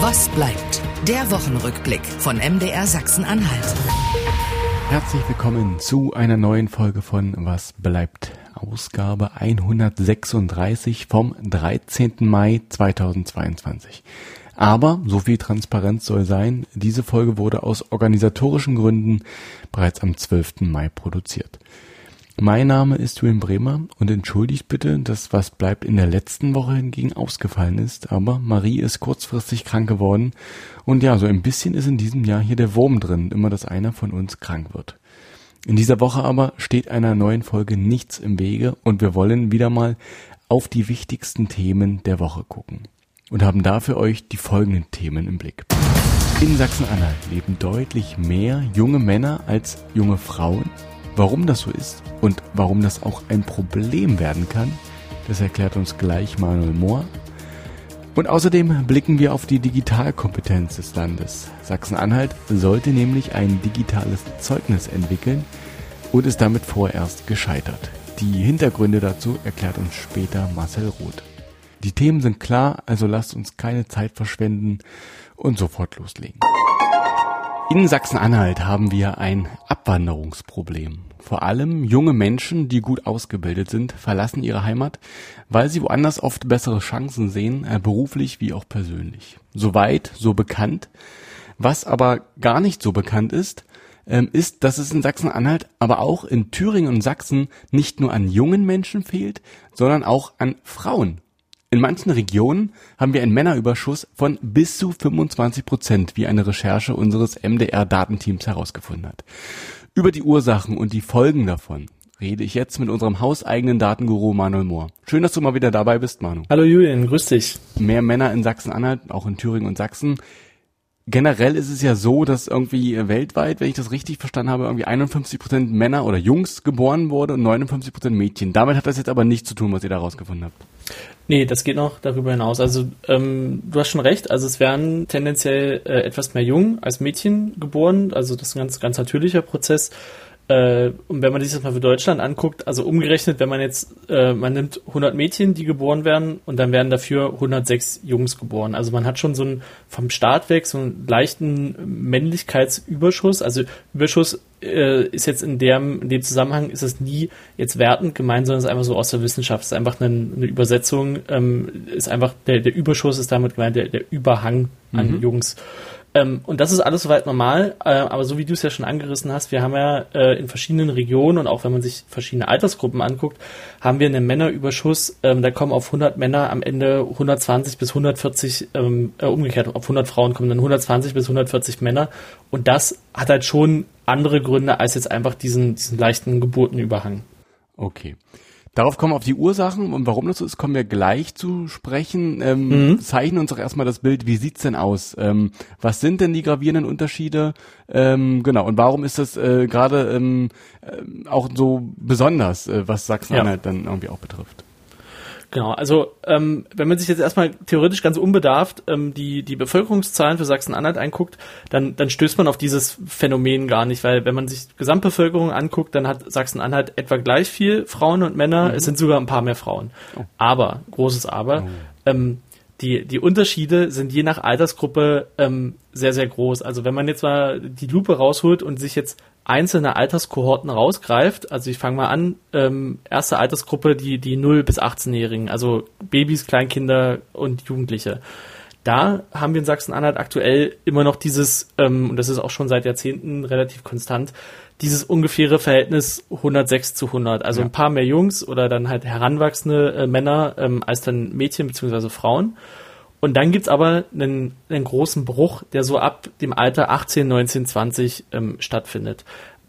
Was bleibt? Der Wochenrückblick von MDR Sachsen-Anhalt. Herzlich willkommen zu einer neuen Folge von Was bleibt? Ausgabe 136 vom 13. Mai 2022. Aber so viel Transparenz soll sein, diese Folge wurde aus organisatorischen Gründen bereits am 12. Mai produziert. Mein Name ist Julian Bremer und entschuldigt bitte, dass was bleibt in der letzten Woche hingegen ausgefallen ist, aber Marie ist kurzfristig krank geworden und ja, so ein bisschen ist in diesem Jahr hier der Wurm drin, immer dass einer von uns krank wird. In dieser Woche aber steht einer neuen Folge nichts im Wege und wir wollen wieder mal auf die wichtigsten Themen der Woche gucken und haben dafür euch die folgenden Themen im Blick. In Sachsen-Anhalt leben deutlich mehr junge Männer als junge Frauen Warum das so ist und warum das auch ein Problem werden kann, das erklärt uns gleich Manuel Mohr. Und außerdem blicken wir auf die Digitalkompetenz des Landes. Sachsen-Anhalt sollte nämlich ein digitales Zeugnis entwickeln und ist damit vorerst gescheitert. Die Hintergründe dazu erklärt uns später Marcel Roth. Die Themen sind klar, also lasst uns keine Zeit verschwenden und sofort loslegen. In Sachsen-Anhalt haben wir ein Abwanderungsproblem. Vor allem junge Menschen, die gut ausgebildet sind, verlassen ihre Heimat, weil sie woanders oft bessere Chancen sehen, äh, beruflich wie auch persönlich. Soweit, so bekannt. Was aber gar nicht so bekannt ist, ähm, ist, dass es in Sachsen-Anhalt, aber auch in Thüringen und Sachsen nicht nur an jungen Menschen fehlt, sondern auch an Frauen. In manchen Regionen haben wir einen Männerüberschuss von bis zu 25 Prozent, wie eine Recherche unseres MDR-Datenteams herausgefunden hat. Über die Ursachen und die Folgen davon rede ich jetzt mit unserem hauseigenen Datenguru Manuel Mohr. Schön, dass du mal wieder dabei bist, Manu. Hallo Julian, grüß dich. Mehr Männer in Sachsen-Anhalt, auch in Thüringen und Sachsen. Generell ist es ja so, dass irgendwie weltweit, wenn ich das richtig verstanden habe, irgendwie 51 Prozent Männer oder Jungs geboren wurde und 59 Prozent Mädchen. Damit hat das jetzt aber nichts zu tun, was ihr da rausgefunden habt. Nee, das geht noch darüber hinaus. Also ähm, du hast schon recht, also es werden tendenziell äh, etwas mehr Jungen als Mädchen geboren, also das ist ein ganz, ganz natürlicher Prozess. Äh, und wenn man sich das mal für Deutschland anguckt, also umgerechnet, wenn man jetzt, äh, man nimmt 100 Mädchen, die geboren werden, und dann werden dafür 106 Jungs geboren. Also man hat schon so einen vom Start weg so einen leichten Männlichkeitsüberschuss. Also Überschuss äh, ist jetzt in dem, in dem Zusammenhang ist es nie jetzt wertend gemeint, sondern es ist einfach so aus der Wissenschaft. Es ist einfach eine, eine Übersetzung, ähm, ist einfach der, der Überschuss ist damit gemeint, der, der Überhang an mhm. Jungs. Ähm, und das ist alles soweit normal, äh, aber so wie du es ja schon angerissen hast, wir haben ja äh, in verschiedenen Regionen und auch wenn man sich verschiedene Altersgruppen anguckt, haben wir einen Männerüberschuss. Ähm, da kommen auf 100 Männer am Ende 120 bis 140, ähm, äh, umgekehrt, auf 100 Frauen kommen dann 120 bis 140 Männer. Und das hat halt schon andere Gründe als jetzt einfach diesen, diesen leichten Geburtenüberhang. Okay. Darauf kommen wir auf die Ursachen und warum das so ist, kommen wir gleich zu sprechen. Ähm, mhm. Zeichnen uns doch erstmal das Bild, wie sieht's denn aus? Ähm, was sind denn die gravierenden Unterschiede? Ähm, genau, und warum ist das äh, gerade ähm, äh, auch so besonders, äh, was Sachsen-Anhalt ja. dann irgendwie auch betrifft? Genau, also ähm, wenn man sich jetzt erstmal theoretisch ganz unbedarft ähm, die, die Bevölkerungszahlen für Sachsen-Anhalt anguckt, dann, dann stößt man auf dieses Phänomen gar nicht, weil wenn man sich Gesamtbevölkerung anguckt, dann hat Sachsen-Anhalt etwa gleich viel Frauen und Männer, mhm. es sind sogar ein paar mehr Frauen. Oh. Aber, großes Aber, oh. ähm, die, die Unterschiede sind je nach Altersgruppe ähm, sehr, sehr groß. Also wenn man jetzt mal die Lupe rausholt und sich jetzt einzelne Alterskohorten rausgreift, also ich fange mal an, ähm, erste Altersgruppe, die, die 0 bis 18-Jährigen, also Babys, Kleinkinder und Jugendliche. Da haben wir in Sachsen-Anhalt aktuell immer noch dieses, ähm, und das ist auch schon seit Jahrzehnten relativ konstant, dieses ungefähre Verhältnis 106 zu 100. Also ja. ein paar mehr Jungs oder dann halt heranwachsende äh, Männer ähm, als dann Mädchen beziehungsweise Frauen. Und dann gibt's aber einen, einen großen Bruch, der so ab dem Alter 18, 19, 20 ähm, stattfindet.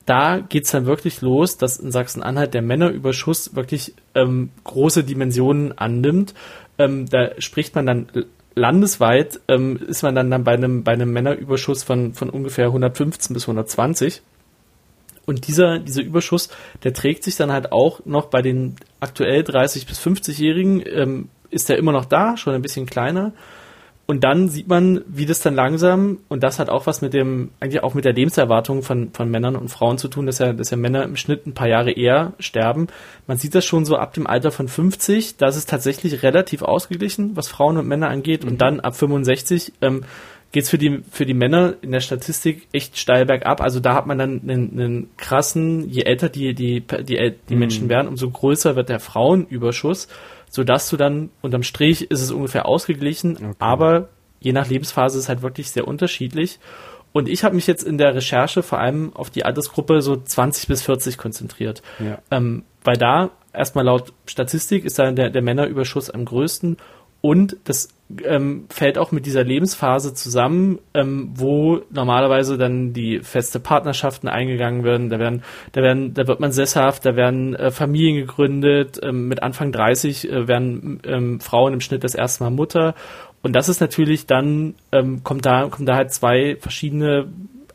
Da geht's dann wirklich los, dass in Sachsen-Anhalt der Männerüberschuss wirklich ähm, große Dimensionen annimmt. Ähm, da spricht man dann landesweit, ähm, ist man dann, dann bei einem, bei einem Männerüberschuss von, von ungefähr 115 bis 120. Und dieser, dieser Überschuss, der trägt sich dann halt auch noch bei den aktuell 30 bis 50-Jährigen ähm, ist er immer noch da, schon ein bisschen kleiner. und dann sieht man, wie das dann langsam, und das hat auch was mit dem, eigentlich auch mit der Lebenserwartung von, von Männern und Frauen zu tun, dass ja, dass ja Männer im Schnitt ein paar Jahre eher sterben. Man sieht das schon so ab dem Alter von 50, da ist es tatsächlich relativ ausgeglichen, was Frauen und Männer angeht, mhm. und dann ab 65, ähm, geht's für die, für die Männer in der Statistik echt steil bergab. Also da hat man dann einen, einen krassen, je älter die, die, die, die mhm. Menschen werden, umso größer wird der Frauenüberschuss so dass du dann unterm Strich ist es ungefähr ausgeglichen, okay. aber je nach Lebensphase ist es halt wirklich sehr unterschiedlich. Und ich habe mich jetzt in der Recherche vor allem auf die Altersgruppe so 20 bis 40 konzentriert. Ja. Ähm, weil da erstmal laut Statistik ist da der, der Männerüberschuss am größten und das ähm, fällt auch mit dieser Lebensphase zusammen, ähm, wo normalerweise dann die feste Partnerschaften eingegangen werden. Da werden, da werden, da wird man sesshaft, da werden äh, Familien gegründet. Ähm, mit Anfang 30 äh, werden ähm, Frauen im Schnitt das erste Mal Mutter. Und das ist natürlich dann ähm, kommt da kommen da halt zwei verschiedene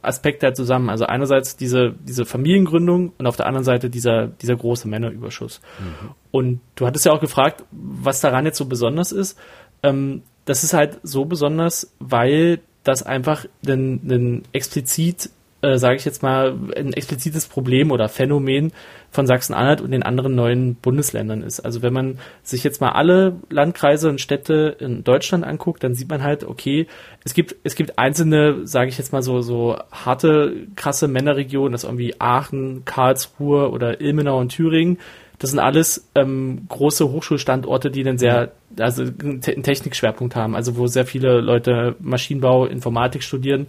Aspekte halt zusammen. Also einerseits diese, diese Familiengründung und auf der anderen Seite dieser, dieser große Männerüberschuss. Mhm. Und du hattest ja auch gefragt, was daran jetzt so besonders ist. Ähm, das ist halt so besonders, weil das einfach ein, explizit äh, sage ich jetzt mal, ein explizites Problem oder Phänomen von Sachsen-Anhalt und den anderen neuen Bundesländern ist. Also wenn man sich jetzt mal alle Landkreise und Städte in Deutschland anguckt, dann sieht man halt, okay, es gibt, es gibt einzelne, sage ich jetzt mal so, so harte, krasse Männerregionen, das irgendwie Aachen, Karlsruhe oder Ilmenau und Thüringen. Das sind alles ähm, große Hochschulstandorte, die einen sehr, also einen Technikschwerpunkt haben, also wo sehr viele Leute Maschinenbau, Informatik studieren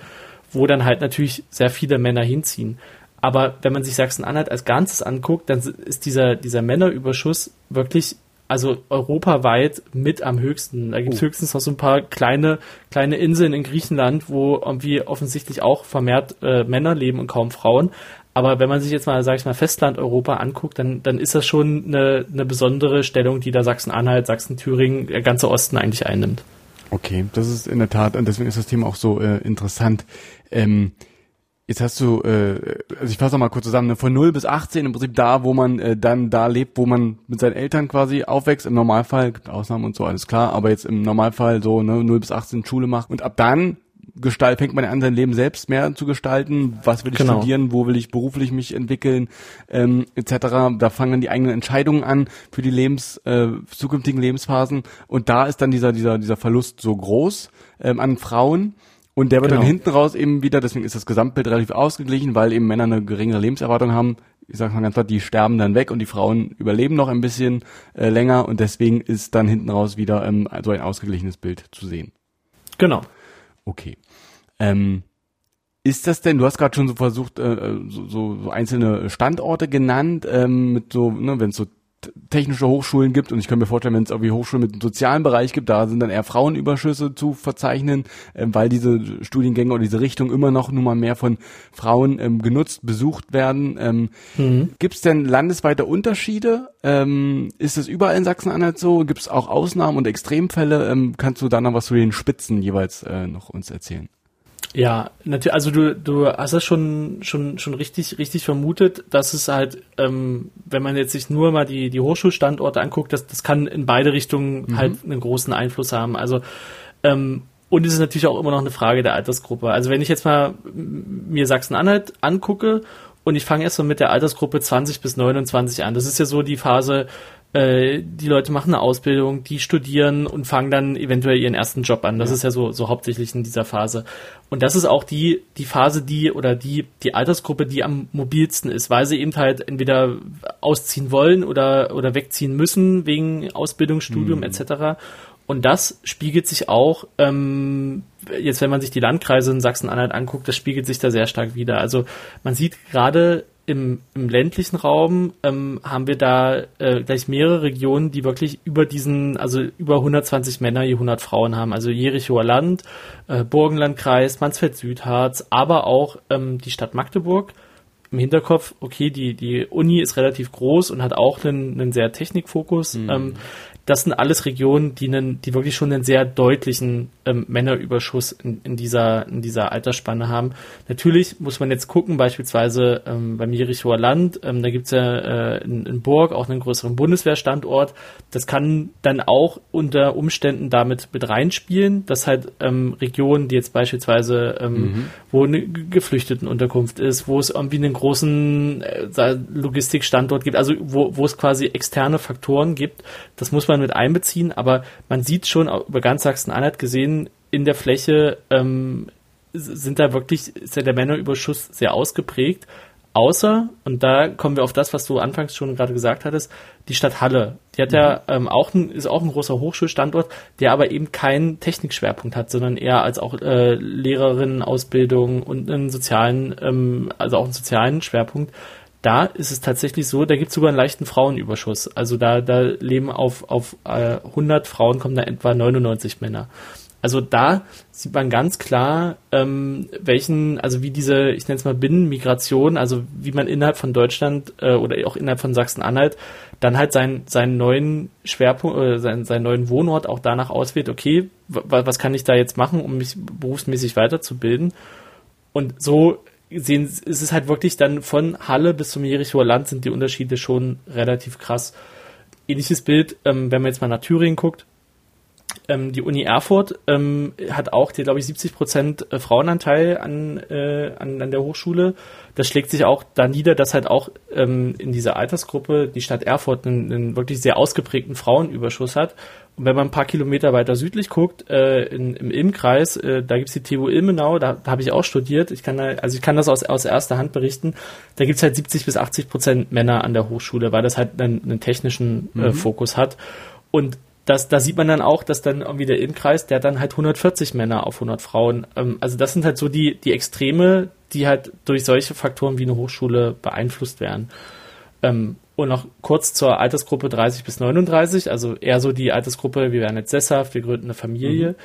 wo dann halt natürlich sehr viele Männer hinziehen. Aber wenn man sich Sachsen-Anhalt als Ganzes anguckt, dann ist dieser, dieser Männerüberschuss wirklich, also europaweit mit am höchsten. Da gibt es oh. höchstens noch so ein paar kleine, kleine Inseln in Griechenland, wo irgendwie offensichtlich auch vermehrt äh, Männer leben und kaum Frauen. Aber wenn man sich jetzt mal, sag ich mal, Festland-Europa anguckt, dann, dann ist das schon eine, eine besondere Stellung, die da Sachsen-Anhalt, Sachsen-Thüringen, der ganze Osten eigentlich einnimmt. Okay, das ist in der Tat, und deswegen ist das Thema auch so äh, interessant. Ähm, Jetzt hast du, äh, also ich fasse mal kurz zusammen, ne, von 0 bis 18 im Prinzip da, wo man äh, dann da lebt, wo man mit seinen Eltern quasi aufwächst. Im Normalfall, gibt Ausnahmen und so, alles klar, aber jetzt im Normalfall so ne, 0 bis 18 Schule macht. Und ab dann gestalt, fängt man an, sein Leben selbst mehr zu gestalten. Was will ich genau. studieren? Wo will ich beruflich mich entwickeln? Ähm, etc. Da fangen dann die eigenen Entscheidungen an für die Lebens, äh, zukünftigen Lebensphasen. Und da ist dann dieser, dieser, dieser Verlust so groß ähm, an Frauen und der wird genau. dann hinten raus eben wieder, deswegen ist das Gesamtbild relativ ausgeglichen, weil eben Männer eine geringere Lebenserwartung haben. Ich sage mal ganz klar, die sterben dann weg und die Frauen überleben noch ein bisschen äh, länger und deswegen ist dann hinten raus wieder ähm, so ein ausgeglichenes Bild zu sehen. Genau. Okay. Ähm, ist das denn, du hast gerade schon so versucht, äh, so, so, so einzelne Standorte genannt, ähm, mit so, ne, wenn es so technische Hochschulen gibt und ich kann mir vorstellen, wenn es irgendwie Hochschulen mit einem sozialen Bereich gibt, da sind dann eher Frauenüberschüsse zu verzeichnen, ähm, weil diese Studiengänge oder diese Richtung immer noch nun mal mehr von Frauen ähm, genutzt, besucht werden. Ähm, mhm. Gibt es denn landesweite Unterschiede? Ähm, ist es überall in Sachsen-Anhalt so? Gibt es auch Ausnahmen und Extremfälle? Ähm, kannst du da noch was zu den Spitzen jeweils äh, noch uns erzählen? Ja, natürlich, also du, du hast das schon, schon, schon richtig, richtig vermutet, dass es halt, ähm, wenn man jetzt sich nur mal die, die Hochschulstandorte anguckt, das, das kann in beide Richtungen mhm. halt einen großen Einfluss haben. Also, ähm, und es ist natürlich auch immer noch eine Frage der Altersgruppe. Also wenn ich jetzt mal mir Sachsen-Anhalt angucke und ich fange erst mal mit der Altersgruppe 20 bis 29 an. Das ist ja so die Phase, äh, die Leute machen eine Ausbildung, die studieren und fangen dann eventuell ihren ersten Job an. Das ja. ist ja so, so hauptsächlich in dieser Phase. Und das ist auch die, die Phase, die oder die, die Altersgruppe, die am mobilsten ist, weil sie eben halt entweder ausziehen wollen oder, oder wegziehen müssen wegen Ausbildung, Studium mhm. etc. Und das spiegelt sich auch, ähm, jetzt wenn man sich die Landkreise in Sachsen-Anhalt anguckt, das spiegelt sich da sehr stark wieder. Also man sieht gerade im, im ländlichen Raum ähm, haben wir da äh, gleich mehrere Regionen, die wirklich über diesen, also über 120 Männer je 100 Frauen haben. Also Jerichoer Land, äh, Burgenlandkreis, Mansfeld-Südharz, aber auch ähm, die Stadt Magdeburg. Im Hinterkopf, okay, die, die Uni ist relativ groß und hat auch einen, einen sehr Technikfokus. Mhm. Ähm, das sind alles Regionen, die, einen, die wirklich schon einen sehr deutlichen ähm, Männerüberschuss in, in, dieser, in dieser Altersspanne haben. Natürlich muss man jetzt gucken, beispielsweise ähm, beim Jerichoer Land, ähm, da gibt's ja äh, in, in Burg auch einen größeren Bundeswehrstandort. Das kann dann auch unter Umständen damit mit reinspielen, dass halt ähm, Regionen, die jetzt beispielsweise, ähm, mhm. wo eine Geflüchtetenunterkunft ist, wo es irgendwie einen großen äh, Logistikstandort gibt, also wo, wo es quasi externe Faktoren gibt, das muss man mit einbeziehen, aber man sieht schon über ganz Sachsen-Anhalt gesehen, in der Fläche ähm, sind da wirklich, ist ja der Männerüberschuss sehr ausgeprägt. Außer, und da kommen wir auf das, was du anfangs schon gerade gesagt hattest, die Stadt Halle. Die hat mhm. ja ähm, auch ein, ist auch ein großer Hochschulstandort, der aber eben keinen Technikschwerpunkt hat, sondern eher als auch äh, Lehrerinnenausbildung und einen sozialen, ähm, also auch einen sozialen Schwerpunkt. Da ist es tatsächlich so, da gibt es sogar einen leichten Frauenüberschuss. Also da, da leben auf, auf äh, 100 Frauen kommen da etwa 99 Männer. Also da sieht man ganz klar, ähm, welchen, also wie diese, ich nenne es mal Binnenmigration, also wie man innerhalb von Deutschland äh, oder auch innerhalb von Sachsen-Anhalt dann halt seinen, seinen neuen Schwerpunkt oder seinen, seinen neuen Wohnort auch danach auswählt, okay, was kann ich da jetzt machen, um mich berufsmäßig weiterzubilden? Und so sehen, ist es halt wirklich dann von Halle bis zum Jerichoer Land sind die Unterschiede schon relativ krass. Ähnliches Bild, ähm, wenn man jetzt mal nach Thüringen guckt, ähm, die Uni Erfurt ähm, hat auch, glaube ich, 70 Prozent äh, Frauenanteil an, äh, an, an der Hochschule. Das schlägt sich auch da nieder, dass halt auch ähm, in dieser Altersgruppe die Stadt Erfurt einen, einen wirklich sehr ausgeprägten Frauenüberschuss hat. Und wenn man ein paar Kilometer weiter südlich guckt, äh, in, im Ilmkreis, äh, da gibt's die TU Ilmenau, da, da habe ich auch studiert. Ich kann da, also ich kann das aus, aus erster Hand berichten. Da gibt's halt 70 bis 80 Prozent Männer an der Hochschule, weil das halt einen, einen technischen äh, mhm. Fokus hat. Und das, da sieht man dann auch, dass dann irgendwie der Innenkreis, der hat dann halt 140 Männer auf 100 Frauen. Ähm, also das sind halt so die, die Extreme, die halt durch solche Faktoren wie eine Hochschule beeinflusst werden. Ähm, und noch kurz zur Altersgruppe 30 bis 39, also eher so die Altersgruppe, wir werden jetzt sesshaft, wir gründen eine Familie. Mhm.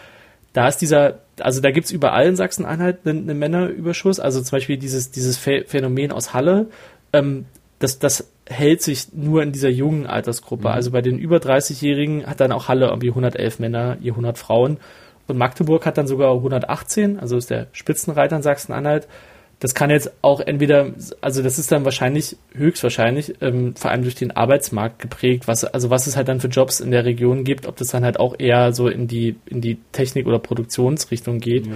Da ist dieser, also da gibt's überall in Sachsen-Anhalt einen, einen Männerüberschuss, also zum Beispiel dieses, dieses Phänomen aus Halle, ähm, das, das hält sich nur in dieser jungen Altersgruppe. Mhm. Also bei den über 30-Jährigen hat dann auch Halle irgendwie 111 Männer, je 100 Frauen. Und Magdeburg hat dann sogar 118, also ist der Spitzenreiter in Sachsen-Anhalt. Das kann jetzt auch entweder, also das ist dann wahrscheinlich, höchstwahrscheinlich, ähm, vor allem durch den Arbeitsmarkt geprägt, was, also was es halt dann für Jobs in der Region gibt, ob das dann halt auch eher so in die, in die Technik- oder Produktionsrichtung geht. Ja.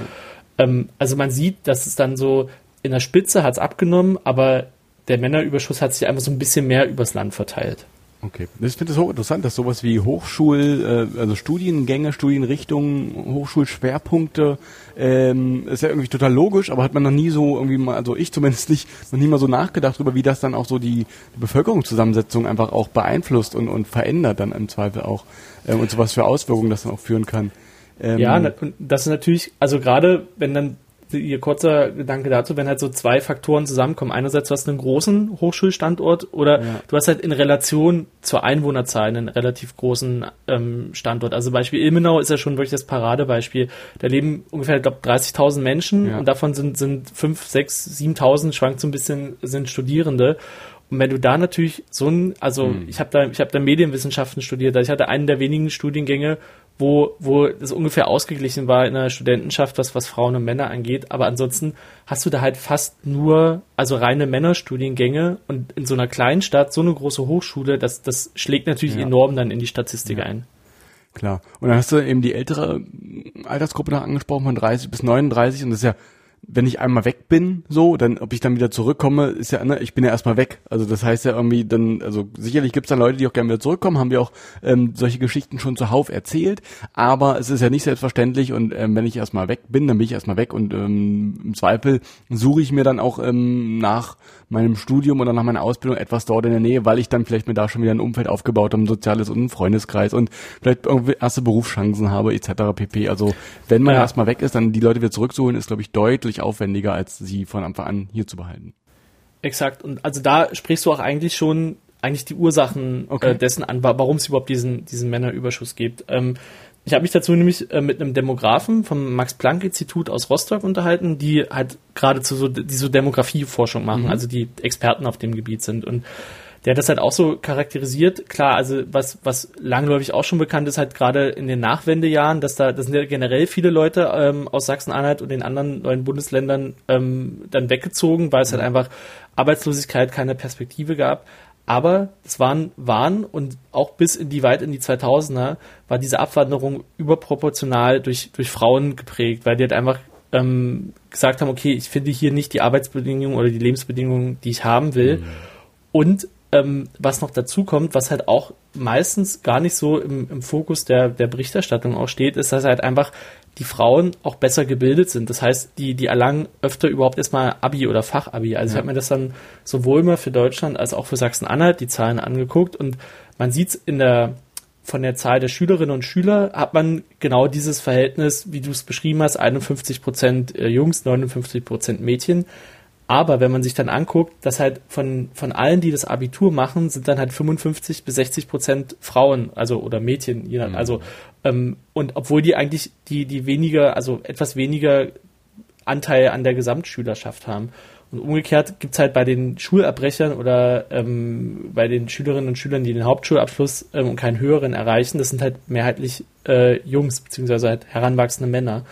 Ähm, also man sieht, dass es dann so, in der Spitze hat es abgenommen, aber der Männerüberschuss hat sich einfach so ein bisschen mehr übers Land verteilt. Okay. Ich finde es hochinteressant, dass sowas wie Hochschul, äh, also Studiengänge, Studienrichtungen, Hochschulschwerpunkte, ähm, ist ja irgendwie total logisch, aber hat man noch nie so irgendwie mal, also ich zumindest nicht, noch nie mal so nachgedacht darüber, wie das dann auch so die, die Bevölkerungszusammensetzung einfach auch beeinflusst und, und verändert dann im Zweifel auch ähm, und so was für Auswirkungen das dann auch führen kann. Ähm, ja, das ist natürlich, also gerade wenn dann ihr kurzer Gedanke dazu, wenn halt so zwei Faktoren zusammenkommen. Einerseits du hast einen großen Hochschulstandort oder ja. du hast halt in Relation zur Einwohnerzahl einen relativ großen ähm, Standort. Also Beispiel Ilmenau ist ja schon wirklich das Paradebeispiel. Da leben ungefähr, ich glaube, 30.000 Menschen ja. und davon sind, sind 5, 6, 7.000, schwankt so ein bisschen, sind Studierende. Und wenn du da natürlich so ein, also hm. ich habe da, ich habe da Medienwissenschaften studiert, also ich hatte einen der wenigen Studiengänge, wo, wo das ungefähr ausgeglichen war in der Studentenschaft, was, was Frauen und Männer angeht. Aber ansonsten hast du da halt fast nur, also reine Männerstudiengänge und in so einer kleinen Stadt, so eine große Hochschule, das, das schlägt natürlich ja. enorm dann in die Statistik ja. ein. Klar. Und dann hast du eben die ältere Altersgruppe noch angesprochen von 30 bis 39 und das ist ja wenn ich einmal weg bin, so, dann, ob ich dann wieder zurückkomme, ist ja, ne, ich bin ja erstmal weg. Also das heißt ja irgendwie dann, also sicherlich gibt es dann Leute, die auch gerne wieder zurückkommen, haben wir auch ähm, solche Geschichten schon zuhauf erzählt, aber es ist ja nicht selbstverständlich und ähm, wenn ich erstmal weg bin, dann bin ich erstmal weg und ähm, im Zweifel suche ich mir dann auch ähm, nach meinem Studium oder nach meiner Ausbildung etwas dort in der Nähe, weil ich dann vielleicht mir da schon wieder ein Umfeld aufgebaut habe, ein soziales und ein Freundeskreis und vielleicht irgendwie erste Berufschancen habe etc. pp. Also wenn man ja. erstmal weg ist, dann die Leute wieder zurückzuholen, ist glaube ich deutlich aufwendiger, als sie von Anfang an hier zu behalten. Exakt. Und also da sprichst du auch eigentlich schon eigentlich die Ursachen äh, okay. äh, dessen an, warum es überhaupt diesen, diesen Männerüberschuss gibt. Ähm, ich habe mich dazu nämlich äh, mit einem Demografen vom Max-Planck-Institut aus Rostock unterhalten, die halt geradezu so, die so Demografieforschung machen, mhm. also die Experten auf dem Gebiet sind. Und der hat das halt auch so charakterisiert. Klar, also was, was langläufig auch schon bekannt ist, halt gerade in den Nachwendejahren, dass da, das sind ja generell viele Leute ähm, aus Sachsen-Anhalt und den anderen neuen Bundesländern ähm, dann weggezogen, weil es halt einfach Arbeitslosigkeit keine Perspektive gab. Aber es waren, waren und auch bis in die weit in die 2000er war diese Abwanderung überproportional durch, durch Frauen geprägt, weil die halt einfach ähm, gesagt haben, okay, ich finde hier nicht die Arbeitsbedingungen oder die Lebensbedingungen, die ich haben will. Mhm. Und ähm, was noch dazu kommt, was halt auch meistens gar nicht so im, im Fokus der, der Berichterstattung auch steht, ist, dass halt einfach die Frauen auch besser gebildet sind. Das heißt, die, die erlangen öfter überhaupt erstmal Abi oder Fachabi. Also ja. ich habe mir das dann sowohl mal für Deutschland als auch für Sachsen-Anhalt die Zahlen angeguckt und man sieht in der von der Zahl der Schülerinnen und Schüler hat man genau dieses Verhältnis, wie du es beschrieben hast, 51 Prozent äh, Jungs, 59 Prozent Mädchen. Aber wenn man sich dann anguckt, dass halt von, von allen, die das Abitur machen, sind dann halt 55 bis 60 Prozent Frauen, also oder Mädchen, mhm. also ähm, und obwohl die eigentlich die, die weniger, also etwas weniger Anteil an der Gesamtschülerschaft haben. Und umgekehrt gibt's halt bei den Schulabbrechern oder ähm, bei den Schülerinnen und Schülern, die den Hauptschulabschluss ähm, und keinen höheren erreichen, das sind halt mehrheitlich äh, Jungs, beziehungsweise halt heranwachsende Männer.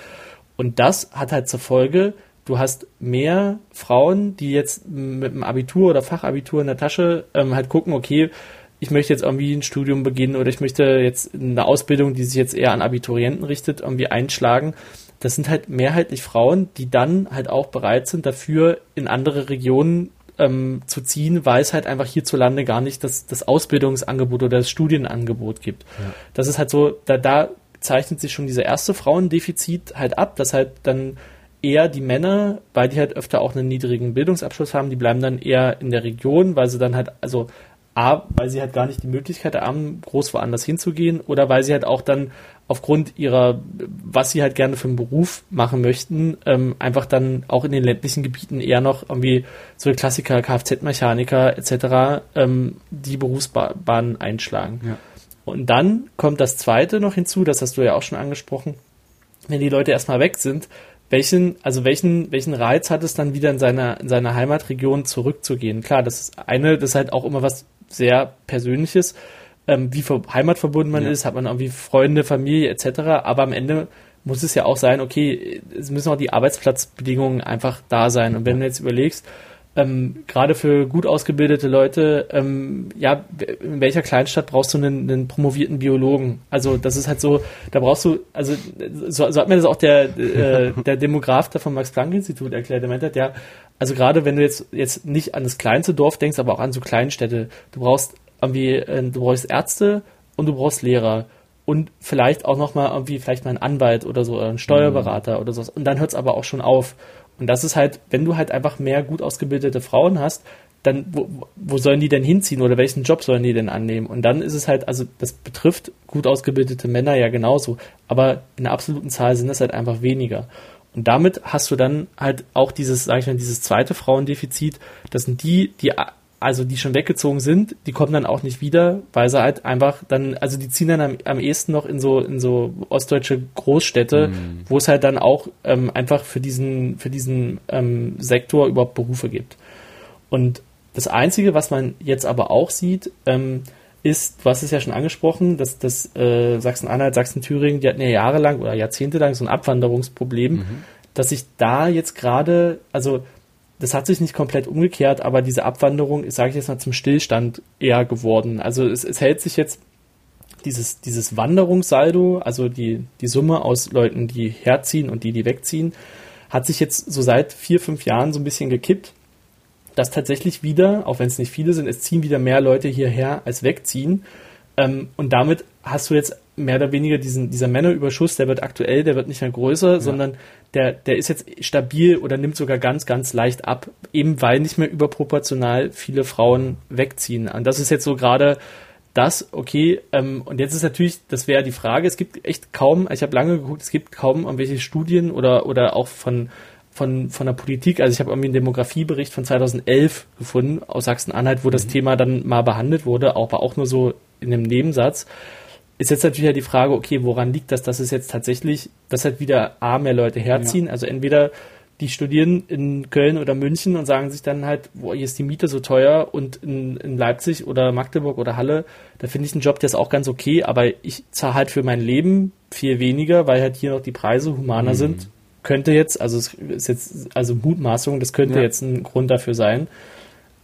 Und das hat halt zur Folge, du hast mehr Frauen, die jetzt mit einem Abitur oder Fachabitur in der Tasche ähm, halt gucken, okay, ich möchte jetzt irgendwie ein Studium beginnen oder ich möchte jetzt eine Ausbildung, die sich jetzt eher an Abiturienten richtet, irgendwie einschlagen das sind halt mehrheitlich Frauen, die dann halt auch bereit sind, dafür in andere Regionen ähm, zu ziehen, weil es halt einfach hierzulande gar nicht das, das Ausbildungsangebot oder das Studienangebot gibt. Ja. Das ist halt so, da, da zeichnet sich schon dieser erste Frauendefizit halt ab, dass halt dann eher die Männer, weil die halt öfter auch einen niedrigen Bildungsabschluss haben, die bleiben dann eher in der Region, weil sie dann halt, also A, weil sie halt gar nicht die Möglichkeit haben, groß woanders hinzugehen, oder weil sie halt auch dann aufgrund ihrer, was sie halt gerne für einen Beruf machen möchten, ähm, einfach dann auch in den ländlichen Gebieten eher noch irgendwie so Klassiker, Kfz-Mechaniker etc. Ähm, die Berufsbahn einschlagen. Ja. Und dann kommt das Zweite noch hinzu, das hast du ja auch schon angesprochen, wenn die Leute erstmal weg sind, welchen, also welchen, welchen Reiz hat es dann wieder in seiner, in seiner Heimatregion zurückzugehen? Klar, das ist eine, das ist halt auch immer was sehr Persönliches ähm, wie heimatverbunden man ja. ist, hat man irgendwie Freunde, Familie etc. Aber am Ende muss es ja auch sein, okay, es müssen auch die Arbeitsplatzbedingungen einfach da sein. Und wenn du jetzt überlegst, ähm, gerade für gut ausgebildete Leute, ähm, ja, in welcher Kleinstadt brauchst du einen, einen, promovierten Biologen? Also das ist halt so, da brauchst du, also so, so hat mir das auch der, äh, der Demograf da vom Max-Planck-Institut erklärt, der meinte, ja, also gerade wenn du jetzt, jetzt nicht an das kleinste Dorf denkst, aber auch an so Kleinstädte, du brauchst irgendwie, äh, du brauchst Ärzte und du brauchst Lehrer und vielleicht auch nochmal irgendwie vielleicht mal einen Anwalt oder so, einen Steuerberater mhm. oder sowas. Und dann hört es aber auch schon auf. Und das ist halt, wenn du halt einfach mehr gut ausgebildete Frauen hast, dann wo, wo sollen die denn hinziehen oder welchen Job sollen die denn annehmen? Und dann ist es halt, also das betrifft gut ausgebildete Männer ja genauso, aber in der absoluten Zahl sind das halt einfach weniger. Und damit hast du dann halt auch dieses, sag ich mal, dieses zweite Frauendefizit. Das sind die, die also die schon weggezogen sind, die kommen dann auch nicht wieder, weil sie halt einfach dann, also die ziehen dann am, am ehesten noch in so in so ostdeutsche Großstädte, mhm. wo es halt dann auch ähm, einfach für diesen für diesen ähm, Sektor überhaupt Berufe gibt. Und das Einzige, was man jetzt aber auch sieht, ähm, ist, du hast es ja schon angesprochen, dass das äh, Sachsen-Anhalt, Sachsen-Thüringen, die hatten ja jahrelang oder jahrzehntelang so ein Abwanderungsproblem, mhm. dass sich da jetzt gerade, also das hat sich nicht komplett umgekehrt, aber diese Abwanderung ist, sage ich jetzt mal, zum Stillstand eher geworden. Also es, es hält sich jetzt dieses, dieses Wanderungssaldo, also die, die Summe aus Leuten, die herziehen und die, die wegziehen, hat sich jetzt so seit vier, fünf Jahren so ein bisschen gekippt, dass tatsächlich wieder, auch wenn es nicht viele sind, es ziehen wieder mehr Leute hierher als wegziehen. Ähm, und damit hast du jetzt mehr oder weniger diesen, dieser Männerüberschuss, der wird aktuell, der wird nicht mehr größer, ja. sondern der, der ist jetzt stabil oder nimmt sogar ganz, ganz leicht ab, eben weil nicht mehr überproportional viele Frauen wegziehen. Und das ist jetzt so gerade das, okay, ähm, und jetzt ist natürlich, das wäre die Frage, es gibt echt kaum, ich habe lange geguckt, es gibt kaum irgendwelche Studien oder, oder auch von, von, von der Politik, also ich habe irgendwie einen Demografiebericht von 2011 gefunden aus Sachsen-Anhalt, wo mhm. das Thema dann mal behandelt wurde, aber auch nur so in einem Nebensatz ist jetzt natürlich ja die Frage, okay, woran liegt das, dass es jetzt tatsächlich, dass halt wieder A, mehr Leute herziehen, ja. also entweder die studieren in Köln oder München und sagen sich dann halt, wo hier ist die Miete so teuer und in, in Leipzig oder Magdeburg oder Halle, da finde ich einen Job, der ist auch ganz okay, aber ich zahle halt für mein Leben viel weniger, weil halt hier noch die Preise humaner mhm. sind. Könnte jetzt, also es ist jetzt, also Mutmaßung, das könnte ja. jetzt ein Grund dafür sein.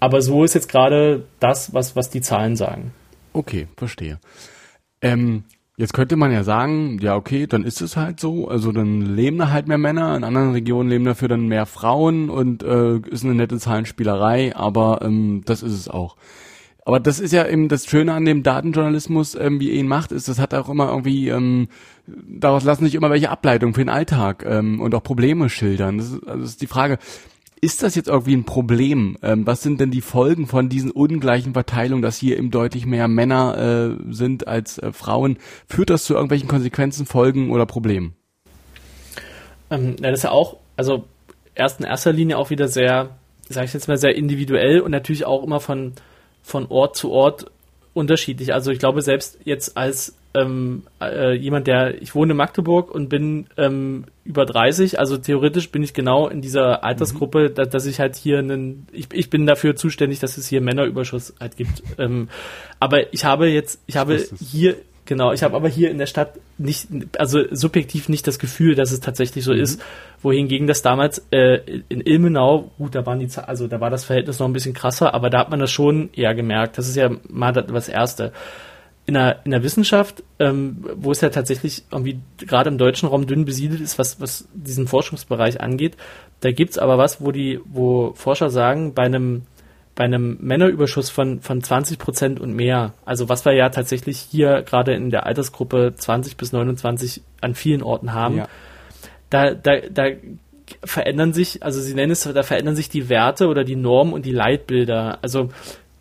Aber so ist jetzt gerade das, was, was die Zahlen sagen. Okay, verstehe. Ähm, Jetzt könnte man ja sagen, ja okay, dann ist es halt so. Also dann leben da halt mehr Männer, in anderen Regionen leben dafür dann mehr Frauen und äh, ist eine nette Zahlenspielerei, aber ähm, das ist es auch. Aber das ist ja eben das Schöne an dem Datenjournalismus, ähm, wie er ihn macht, ist, das hat auch immer irgendwie, ähm, daraus lassen sich immer welche Ableitungen für den Alltag ähm, und auch Probleme schildern. Das ist, also das ist die Frage, ist das jetzt irgendwie ein Problem? Ähm, was sind denn die Folgen von diesen ungleichen Verteilungen, dass hier eben deutlich mehr Männer äh, sind als äh, Frauen? Führt das zu irgendwelchen Konsequenzen, Folgen oder Problemen? Ähm, ja, das ist ja auch, also erst in erster Linie auch wieder sehr, sage ich jetzt mal, sehr individuell und natürlich auch immer von, von Ort zu Ort unterschiedlich. Also ich glaube, selbst jetzt als ähm, äh, jemand, der, ich wohne in Magdeburg und bin ähm, über 30, also theoretisch bin ich genau in dieser Altersgruppe, mhm. da, dass ich halt hier einen, ich, ich bin dafür zuständig, dass es hier Männerüberschuss halt gibt. Ähm, aber ich habe jetzt, ich habe hier, genau, ich habe aber hier in der Stadt nicht, also subjektiv nicht das Gefühl, dass es tatsächlich so mhm. ist, wohingegen das damals äh, in Ilmenau, gut, da waren die, also da war das Verhältnis noch ein bisschen krasser, aber da hat man das schon eher gemerkt. Das ist ja mal das, das Erste in der, in der Wissenschaft, ähm, wo es ja tatsächlich irgendwie gerade im deutschen Raum dünn besiedelt ist, was, was diesen Forschungsbereich angeht, da gibt's aber was, wo die, wo Forscher sagen, bei einem, bei einem Männerüberschuss von, von 20 Prozent und mehr, also was wir ja tatsächlich hier gerade in der Altersgruppe 20 bis 29 an vielen Orten haben, ja. da, da, da verändern sich, also sie nennen es, da verändern sich die Werte oder die Normen und die Leitbilder. Also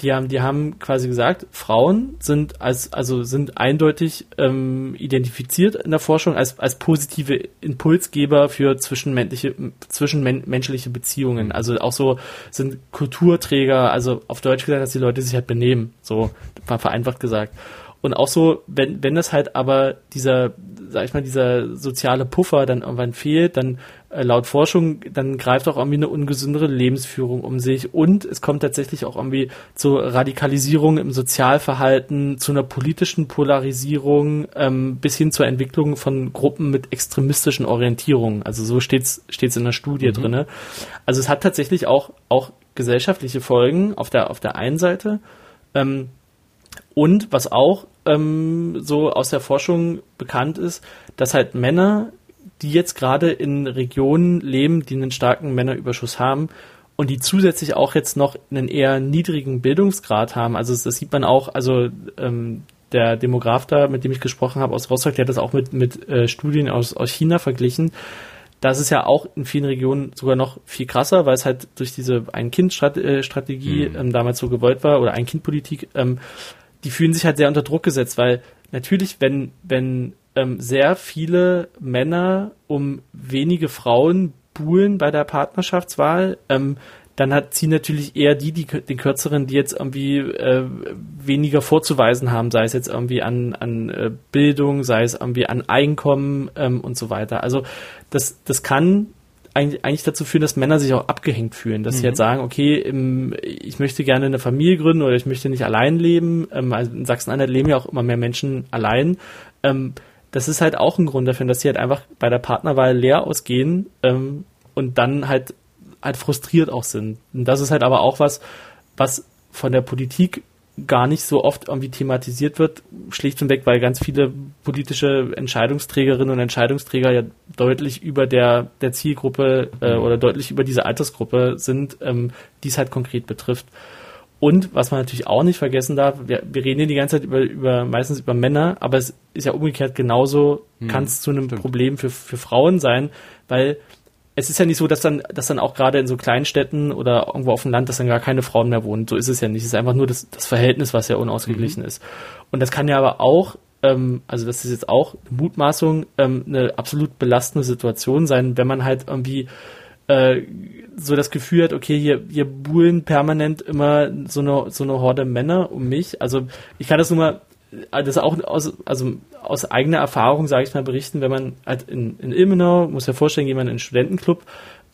die haben, die haben quasi gesagt, Frauen sind als, also sind eindeutig ähm, identifiziert in der Forschung als, als positive Impulsgeber für zwischenmenschliche, zwischenmenschliche Beziehungen. Also auch so sind Kulturträger, also auf Deutsch gesagt, dass die Leute sich halt benehmen, so vereinfacht gesagt. Und auch so, wenn, wenn das halt aber dieser, sag ich mal, dieser soziale Puffer dann irgendwann fehlt, dann äh, laut Forschung, dann greift auch irgendwie eine ungesündere Lebensführung um sich und es kommt tatsächlich auch irgendwie zur Radikalisierung im Sozialverhalten, zu einer politischen Polarisierung ähm, bis hin zur Entwicklung von Gruppen mit extremistischen Orientierungen. Also so steht's steht's in der Studie mhm. drinne. Also es hat tatsächlich auch auch gesellschaftliche Folgen auf der auf der einen Seite. Ähm, und was auch ähm, so aus der Forschung bekannt ist, dass halt Männer die jetzt gerade in Regionen leben, die einen starken Männerüberschuss haben und die zusätzlich auch jetzt noch einen eher niedrigen Bildungsgrad haben. Also das sieht man auch, also ähm, der Demograf da, mit dem ich gesprochen habe aus Rostock, der hat das auch mit, mit äh, Studien aus, aus China verglichen. Das ist ja auch in vielen Regionen sogar noch viel krasser, weil es halt durch diese Ein-Kind-Strategie mhm. ähm, damals so gewollt war oder Ein-Kind-Politik, ähm, die fühlen sich halt sehr unter Druck gesetzt, weil natürlich, wenn, wenn ähm, sehr viele Männer um wenige Frauen buhlen bei der Partnerschaftswahl, ähm, dann hat sie natürlich eher die, die den kürzeren, die jetzt irgendwie äh, weniger vorzuweisen haben, sei es jetzt irgendwie an, an äh, Bildung, sei es irgendwie an Einkommen ähm, und so weiter. Also das, das kann eigentlich, eigentlich dazu führen, dass Männer sich auch abgehängt fühlen, dass mhm. sie jetzt sagen, okay, ich möchte gerne eine Familie gründen oder ich möchte nicht allein leben. Ähm, also in Sachsen-Anhalt leben ja auch immer mehr Menschen allein. Ähm, das ist halt auch ein Grund dafür, dass sie halt einfach bei der Partnerwahl leer ausgehen ähm, und dann halt halt frustriert auch sind. Und das ist halt aber auch was, was von der Politik gar nicht so oft irgendwie thematisiert wird, schlicht und weg, weil ganz viele politische Entscheidungsträgerinnen und Entscheidungsträger ja deutlich über der, der Zielgruppe äh, oder deutlich über diese Altersgruppe sind, ähm, die es halt konkret betrifft. Und was man natürlich auch nicht vergessen darf, wir, wir reden hier die ganze Zeit über, über meistens über Männer, aber es ist ja umgekehrt genauso, hm, kann es zu einem stimmt. Problem für, für Frauen sein, weil es ist ja nicht so, dass dann, dass dann auch gerade in so Kleinstädten oder irgendwo auf dem Land, dass dann gar keine Frauen mehr wohnen. So ist es ja nicht. Es ist einfach nur das, das Verhältnis, was ja unausgeglichen mhm. ist. Und das kann ja aber auch, ähm, also das ist jetzt auch eine Mutmaßung, ähm, eine absolut belastende Situation sein, wenn man halt irgendwie äh, so das Gefühl hat, okay, hier, hier buhlen permanent immer so eine, so eine Horde Männer um mich. Also ich kann das nur mal, das auch aus, also aus eigener Erfahrung, sage ich mal, berichten, wenn man halt in, in Ilmenau, muss ja vorstellen, jemand in einen Studentenclub,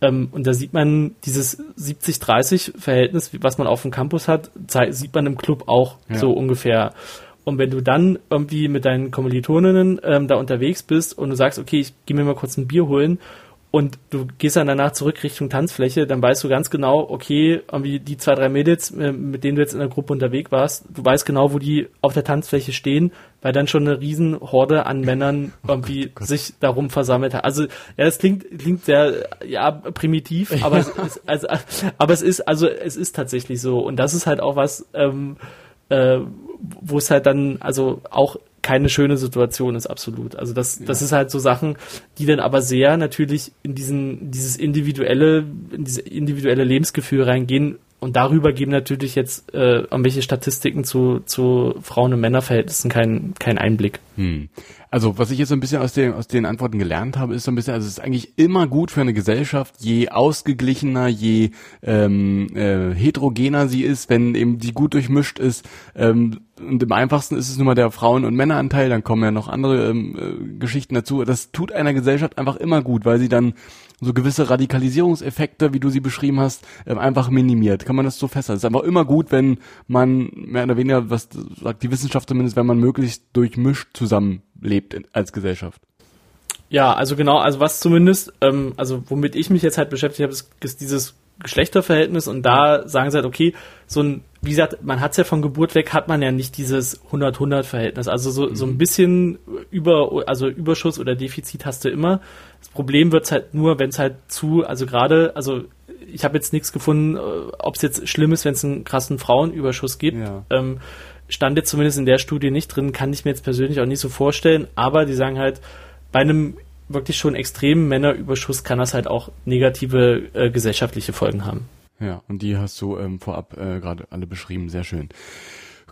Ähm, und da sieht man dieses 70-30-Verhältnis, was man auf dem Campus hat, sieht man im Club auch ja. so ungefähr. Und wenn du dann irgendwie mit deinen Kommilitoninnen ähm, da unterwegs bist und du sagst, okay, ich gehe mir mal kurz ein Bier holen und du gehst dann danach zurück Richtung Tanzfläche, dann weißt du ganz genau, okay, irgendwie die zwei, drei Mädels, äh, mit denen du jetzt in der Gruppe unterwegs warst, du weißt genau, wo die auf der Tanzfläche stehen, weil dann schon eine riesen Horde an Männern oh irgendwie oh Gott, sich darum versammelt hat. Also, ja, das klingt, klingt sehr, ja, primitiv, aber es ist, also, aber es ist, also, es ist tatsächlich so. Und das ist halt auch was, ähm, äh, wo es halt dann, also auch keine schöne Situation ist, absolut. Also das, ja. das ist halt so Sachen, die dann aber sehr natürlich in diesen, dieses individuelle, in diese individuelle Lebensgefühl reingehen, und darüber geben natürlich jetzt äh, irgendwelche Statistiken zu, zu Frauen- und Männerverhältnissen keinen keinen Einblick. Hm. Also was ich jetzt so ein bisschen aus den, aus den Antworten gelernt habe, ist so ein bisschen, also es ist eigentlich immer gut für eine Gesellschaft, je ausgeglichener, je ähm, äh, heterogener sie ist, wenn eben die gut durchmischt ist. Ähm, und im einfachsten ist es nun mal der Frauen- und Männeranteil, dann kommen ja noch andere ähm, äh, Geschichten dazu. Das tut einer Gesellschaft einfach immer gut, weil sie dann so gewisse Radikalisierungseffekte, wie du sie beschrieben hast, ähm, einfach minimiert. Kann man das so festhalten? Es ist einfach immer gut, wenn man mehr oder weniger, was sagt die Wissenschaft zumindest, wenn man möglichst durchmischt zusammenlebt als Gesellschaft. Ja, also genau, also was zumindest, ähm, also womit ich mich jetzt halt beschäftigt habe, ist, ist dieses Geschlechterverhältnis und da sagen sie halt, okay, so ein, wie gesagt, man hat es ja von Geburt weg, hat man ja nicht dieses 100-100-Verhältnis. Also so, so ein mhm. bisschen über, also Überschuss oder Defizit hast du immer. Das Problem wird's halt nur, wenn es halt zu, also gerade, also ich habe jetzt nichts gefunden, äh, ob es jetzt schlimm ist, wenn es einen krassen Frauenüberschuss gibt. Ja. Ähm, stand jetzt zumindest in der Studie nicht drin, kann ich mir jetzt persönlich auch nicht so vorstellen, aber die sagen halt, bei einem wirklich schon extremen Männerüberschuss kann das halt auch negative äh, gesellschaftliche Folgen haben. Ja, und die hast du ähm, vorab äh, gerade alle beschrieben, sehr schön.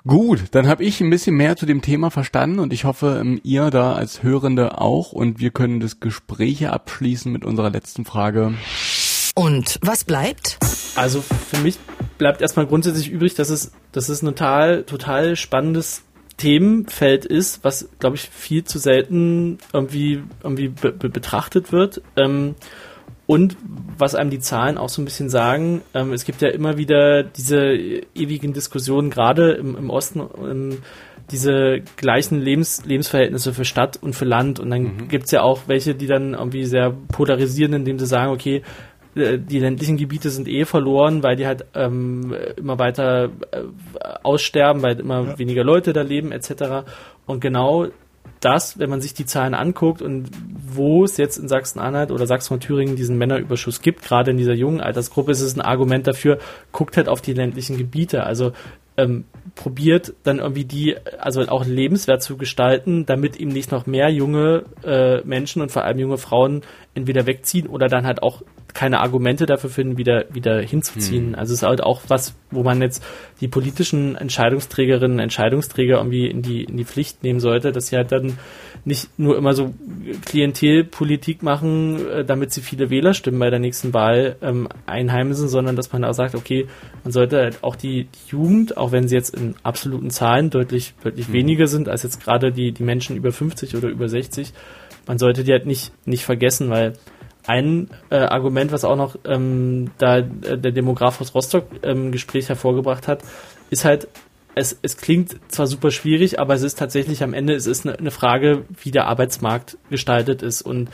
Gut, dann habe ich ein bisschen mehr zu dem Thema verstanden und ich hoffe, ähm, ihr da als Hörende auch und wir können das Gespräch abschließen mit unserer letzten Frage. Und was bleibt? Also für mich bleibt erstmal grundsätzlich übrig, dass es, dass es ein total, total spannendes Themenfeld ist, was, glaube ich, viel zu selten irgendwie, irgendwie be be betrachtet wird. Ähm, und was einem die Zahlen auch so ein bisschen sagen, ähm, es gibt ja immer wieder diese ewigen Diskussionen, gerade im, im Osten, ähm, diese gleichen Lebens, Lebensverhältnisse für Stadt und für Land. Und dann mhm. gibt's ja auch welche, die dann irgendwie sehr polarisieren, indem sie sagen, okay, die ländlichen Gebiete sind eh verloren, weil die halt ähm, immer weiter äh, aussterben, weil immer ja. weniger Leute da leben etc. Und genau das, wenn man sich die Zahlen anguckt und wo es jetzt in Sachsen-Anhalt oder Sachsen-Thüringen diesen Männerüberschuss gibt, gerade in dieser jungen Altersgruppe, ist es ein Argument dafür, guckt halt auf die ländlichen Gebiete. Also ähm, probiert dann irgendwie die, also auch lebenswert zu gestalten, damit ihm nicht noch mehr junge äh, Menschen und vor allem junge Frauen entweder wegziehen oder dann halt auch keine Argumente dafür finden, wieder, wieder hinzuziehen. Mhm. Also es ist halt auch was, wo man jetzt die politischen Entscheidungsträgerinnen, Entscheidungsträger irgendwie in die, in die Pflicht nehmen sollte, dass sie halt dann nicht nur immer so Klientelpolitik machen, äh, damit sie viele Wählerstimmen bei der nächsten Wahl ähm, einheimsen, sondern dass man auch sagt, okay, man sollte halt auch die, Jugend, auch wenn sie jetzt in absoluten Zahlen deutlich, deutlich mhm. weniger sind als jetzt gerade die, die Menschen über 50 oder über 60, man sollte die halt nicht, nicht vergessen, weil ein äh, Argument, was auch noch ähm, da äh, der Demograf aus Rostock ähm, Gespräch hervorgebracht hat, ist halt, es, es klingt zwar super schwierig, aber es ist tatsächlich am Ende, es ist eine, eine Frage, wie der Arbeitsmarkt gestaltet ist. Und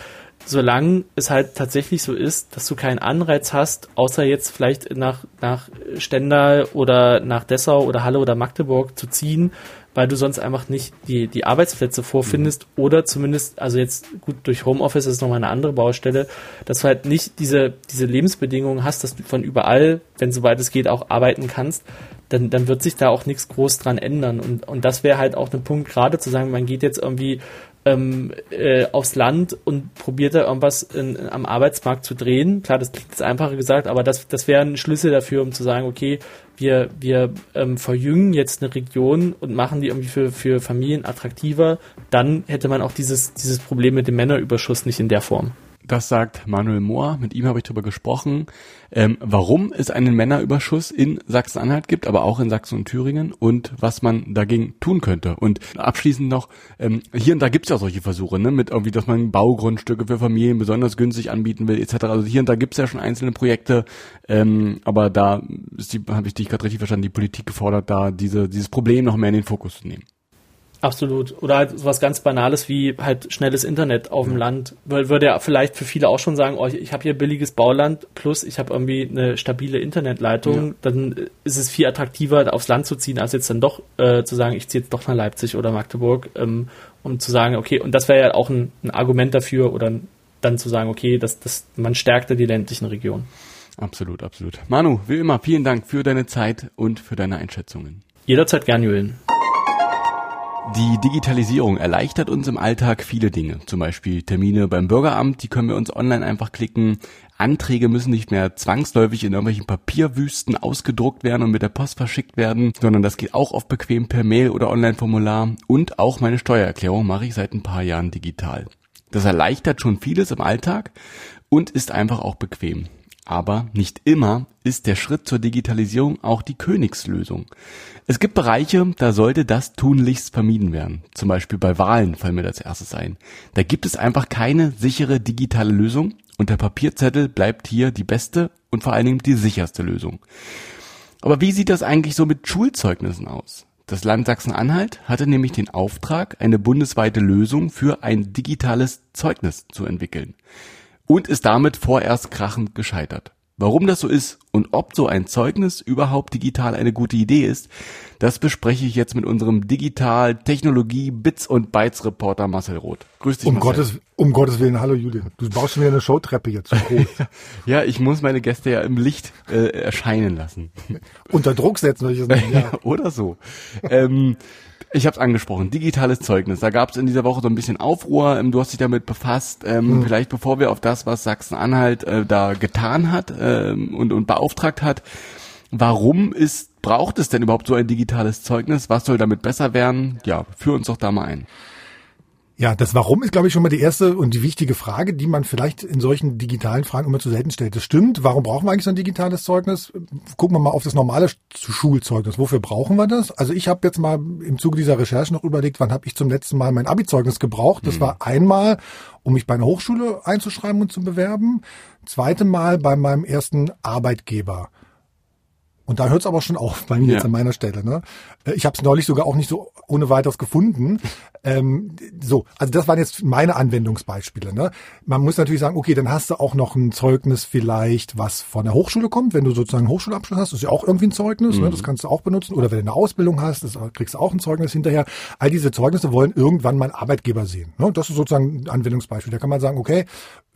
solange es halt tatsächlich so ist, dass du keinen Anreiz hast, außer jetzt vielleicht nach, nach Stendal oder nach Dessau oder Halle oder Magdeburg zu ziehen, weil du sonst einfach nicht die, die Arbeitsplätze vorfindest mhm. oder zumindest, also jetzt gut, durch Homeoffice ist nochmal eine andere Baustelle, dass du halt nicht diese, diese Lebensbedingungen hast, dass du von überall, wenn soweit es geht, auch arbeiten kannst, dann, dann wird sich da auch nichts groß dran ändern. Und, und das wäre halt auch ein Punkt, gerade zu sagen, man geht jetzt irgendwie ähm, äh, aufs Land und probiert da irgendwas in, in, am Arbeitsmarkt zu drehen. Klar, das klingt jetzt einfacher gesagt, aber das, das wäre ein Schlüssel dafür, um zu sagen, okay, wir, wir ähm, verjüngen jetzt eine Region und machen die irgendwie für, für Familien attraktiver, dann hätte man auch dieses, dieses Problem mit dem Männerüberschuss nicht in der Form. Das sagt Manuel Mohr, mit ihm habe ich darüber gesprochen, ähm, warum es einen Männerüberschuss in Sachsen-Anhalt gibt, aber auch in Sachsen und Thüringen und was man dagegen tun könnte. Und abschließend noch, ähm, hier und da gibt es ja solche Versuche, ne, mit irgendwie, dass man Baugrundstücke für Familien besonders günstig anbieten will, etc. Also hier und da gibt es ja schon einzelne Projekte, ähm, aber da habe ich dich gerade richtig verstanden, die Politik gefordert, da diese, dieses Problem noch mehr in den Fokus zu nehmen. Absolut. Oder halt sowas ganz Banales wie halt schnelles Internet auf dem Land. Weil würde ja vielleicht für viele auch schon sagen, oh, ich habe hier billiges Bauland plus ich habe irgendwie eine stabile Internetleitung. Ja. Dann ist es viel attraktiver, aufs Land zu ziehen, als jetzt dann doch äh, zu sagen, ich ziehe jetzt doch nach Leipzig oder Magdeburg, ähm, um zu sagen, okay, und das wäre ja auch ein, ein, Argument dafür oder dann zu sagen, okay, das, das, man stärkt ja die ländlichen Regionen. Absolut, absolut. Manu, wie immer, vielen Dank für deine Zeit und für deine Einschätzungen. Jederzeit gern, Julian. Die Digitalisierung erleichtert uns im Alltag viele Dinge. Zum Beispiel Termine beim Bürgeramt, die können wir uns online einfach klicken. Anträge müssen nicht mehr zwangsläufig in irgendwelchen Papierwüsten ausgedruckt werden und mit der Post verschickt werden, sondern das geht auch oft bequem per Mail oder Online-Formular. Und auch meine Steuererklärung mache ich seit ein paar Jahren digital. Das erleichtert schon vieles im Alltag und ist einfach auch bequem. Aber nicht immer ist der Schritt zur Digitalisierung auch die Königslösung. Es gibt Bereiche, da sollte das tunlichst vermieden werden. Zum Beispiel bei Wahlen fallen mir das erstes ein. Da gibt es einfach keine sichere digitale Lösung und der Papierzettel bleibt hier die beste und vor allen Dingen die sicherste Lösung. Aber wie sieht das eigentlich so mit Schulzeugnissen aus? Das Land Sachsen-Anhalt hatte nämlich den Auftrag, eine bundesweite Lösung für ein digitales Zeugnis zu entwickeln und ist damit vorerst krachend gescheitert. Warum das so ist und ob so ein Zeugnis überhaupt digital eine gute Idee ist, das bespreche ich jetzt mit unserem Digital Technologie Bits und Bytes Reporter Marcel Roth. Grüß dich, um Marcel. Gottes, um Gottes Willen, hallo Julian. Du baust schon wieder eine Showtreppe jetzt. ja, ich muss meine Gäste ja im Licht äh, erscheinen lassen. Unter Druck setzen, würde ich es nennen, ja. Oder so. ähm, ich habe es angesprochen, digitales Zeugnis. Da gab es in dieser Woche so ein bisschen Aufruhr. Ähm, du hast dich damit befasst. Ähm, mhm. Vielleicht bevor wir auf das, was Sachsen-Anhalt äh, da getan hat ähm, und, und beauftragt hat, warum ist braucht es denn überhaupt so ein digitales Zeugnis? Was soll damit besser werden? Ja, führ uns doch da mal ein. Ja, das Warum ist, glaube ich, schon mal die erste und die wichtige Frage, die man vielleicht in solchen digitalen Fragen immer zu selten stellt. Das stimmt. Warum brauchen wir eigentlich so ein digitales Zeugnis? Gucken wir mal auf das normale Schulzeugnis. Wofür brauchen wir das? Also ich habe jetzt mal im Zuge dieser Recherche noch überlegt, wann habe ich zum letzten Mal mein Abi-Zeugnis gebraucht. Das mhm. war einmal, um mich bei einer Hochschule einzuschreiben und zu bewerben. Zweite Mal bei meinem ersten Arbeitgeber. Und da hört es aber schon auf bei mir ja. jetzt an meiner Stelle. Ne? Äh, ich habe es neulich sogar auch nicht so ohne weiteres gefunden. Ähm, so, also das waren jetzt meine Anwendungsbeispiele. Ne? Man muss natürlich sagen, okay, dann hast du auch noch ein Zeugnis vielleicht, was von der Hochschule kommt. Wenn du sozusagen einen Hochschulabschluss hast, ist ja auch irgendwie ein Zeugnis. Ne? Mhm. Ne? Das kannst du auch benutzen. Oder wenn du eine Ausbildung hast, das kriegst du auch ein Zeugnis hinterher. All diese Zeugnisse wollen irgendwann mal Arbeitgeber sehen. Ne? Das ist sozusagen ein Anwendungsbeispiel. Da kann man sagen, okay,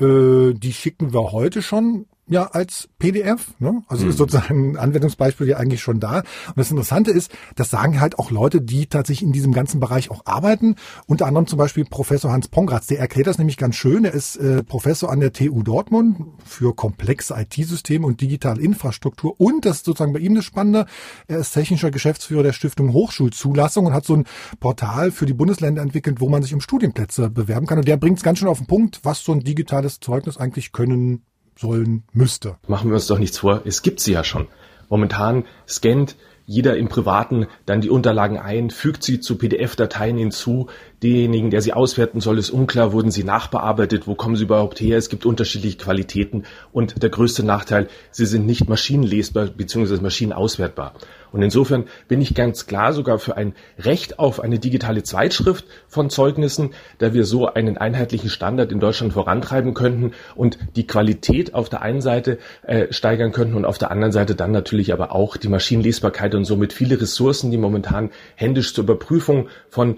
äh, die schicken wir heute schon ja als PDF. Ne? Also mhm. ist sozusagen ein Anwendungsbeispiel ja eigentlich schon da. Und das Interessante ist, das sagen halt auch Leute, die tatsächlich in diesem ganzen Bereich auch arbeiten. Unter anderem zum Beispiel Professor Hans Pongratz, der erklärt das nämlich ganz schön. Er ist äh, Professor an der TU Dortmund für komplexe IT-Systeme und digitale Infrastruktur. Und das ist sozusagen bei ihm das Spannende. Er ist technischer Geschäftsführer der Stiftung Hochschulzulassung und hat so ein Portal für die Bundesländer entwickelt, wo man sich um Studienplätze bewerben kann. Und der bringt es ganz schön auf den Punkt, was so ein digitales Zeugnis eigentlich können sollen müsste. Machen wir uns doch nichts vor, es gibt sie ja schon. Momentan scannt jeder im Privaten dann die Unterlagen ein, fügt sie zu PDF-Dateien hinzu. Diejenigen, der sie auswerten soll, ist unklar, wurden sie nachbearbeitet, wo kommen sie überhaupt her? Es gibt unterschiedliche Qualitäten und der größte Nachteil, sie sind nicht maschinenlesbar bzw. maschinenauswertbar. Und insofern bin ich ganz klar sogar für ein Recht auf eine digitale Zweitschrift von Zeugnissen, da wir so einen einheitlichen Standard in Deutschland vorantreiben könnten und die Qualität auf der einen Seite äh, steigern könnten und auf der anderen Seite dann natürlich aber auch die Maschinenlesbarkeit und somit viele Ressourcen, die momentan händisch zur Überprüfung von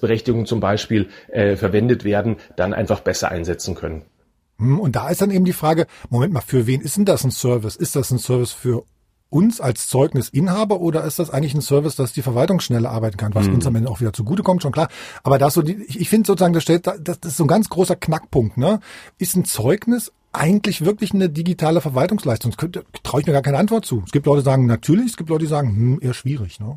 Hochschulzugangsberechtigungen zum Beispiel äh, verwendet werden, dann einfach besser einsetzen können. Hm, und da ist dann eben die Frage, Moment mal, für wen ist denn das ein Service? Ist das ein Service für uns als Zeugnisinhaber oder ist das eigentlich ein Service, dass die Verwaltung schneller arbeiten kann, was mhm. uns am Ende auch wieder zugutekommt, schon klar. Aber das so die, ich, ich finde sozusagen, das stellt, das, das ist so ein ganz großer Knackpunkt, ne? Ist ein Zeugnis eigentlich wirklich eine digitale Verwaltungsleistung? Traue ich mir gar keine Antwort zu. Es gibt Leute, die sagen natürlich, es gibt Leute, die sagen, hm, eher schwierig, ne?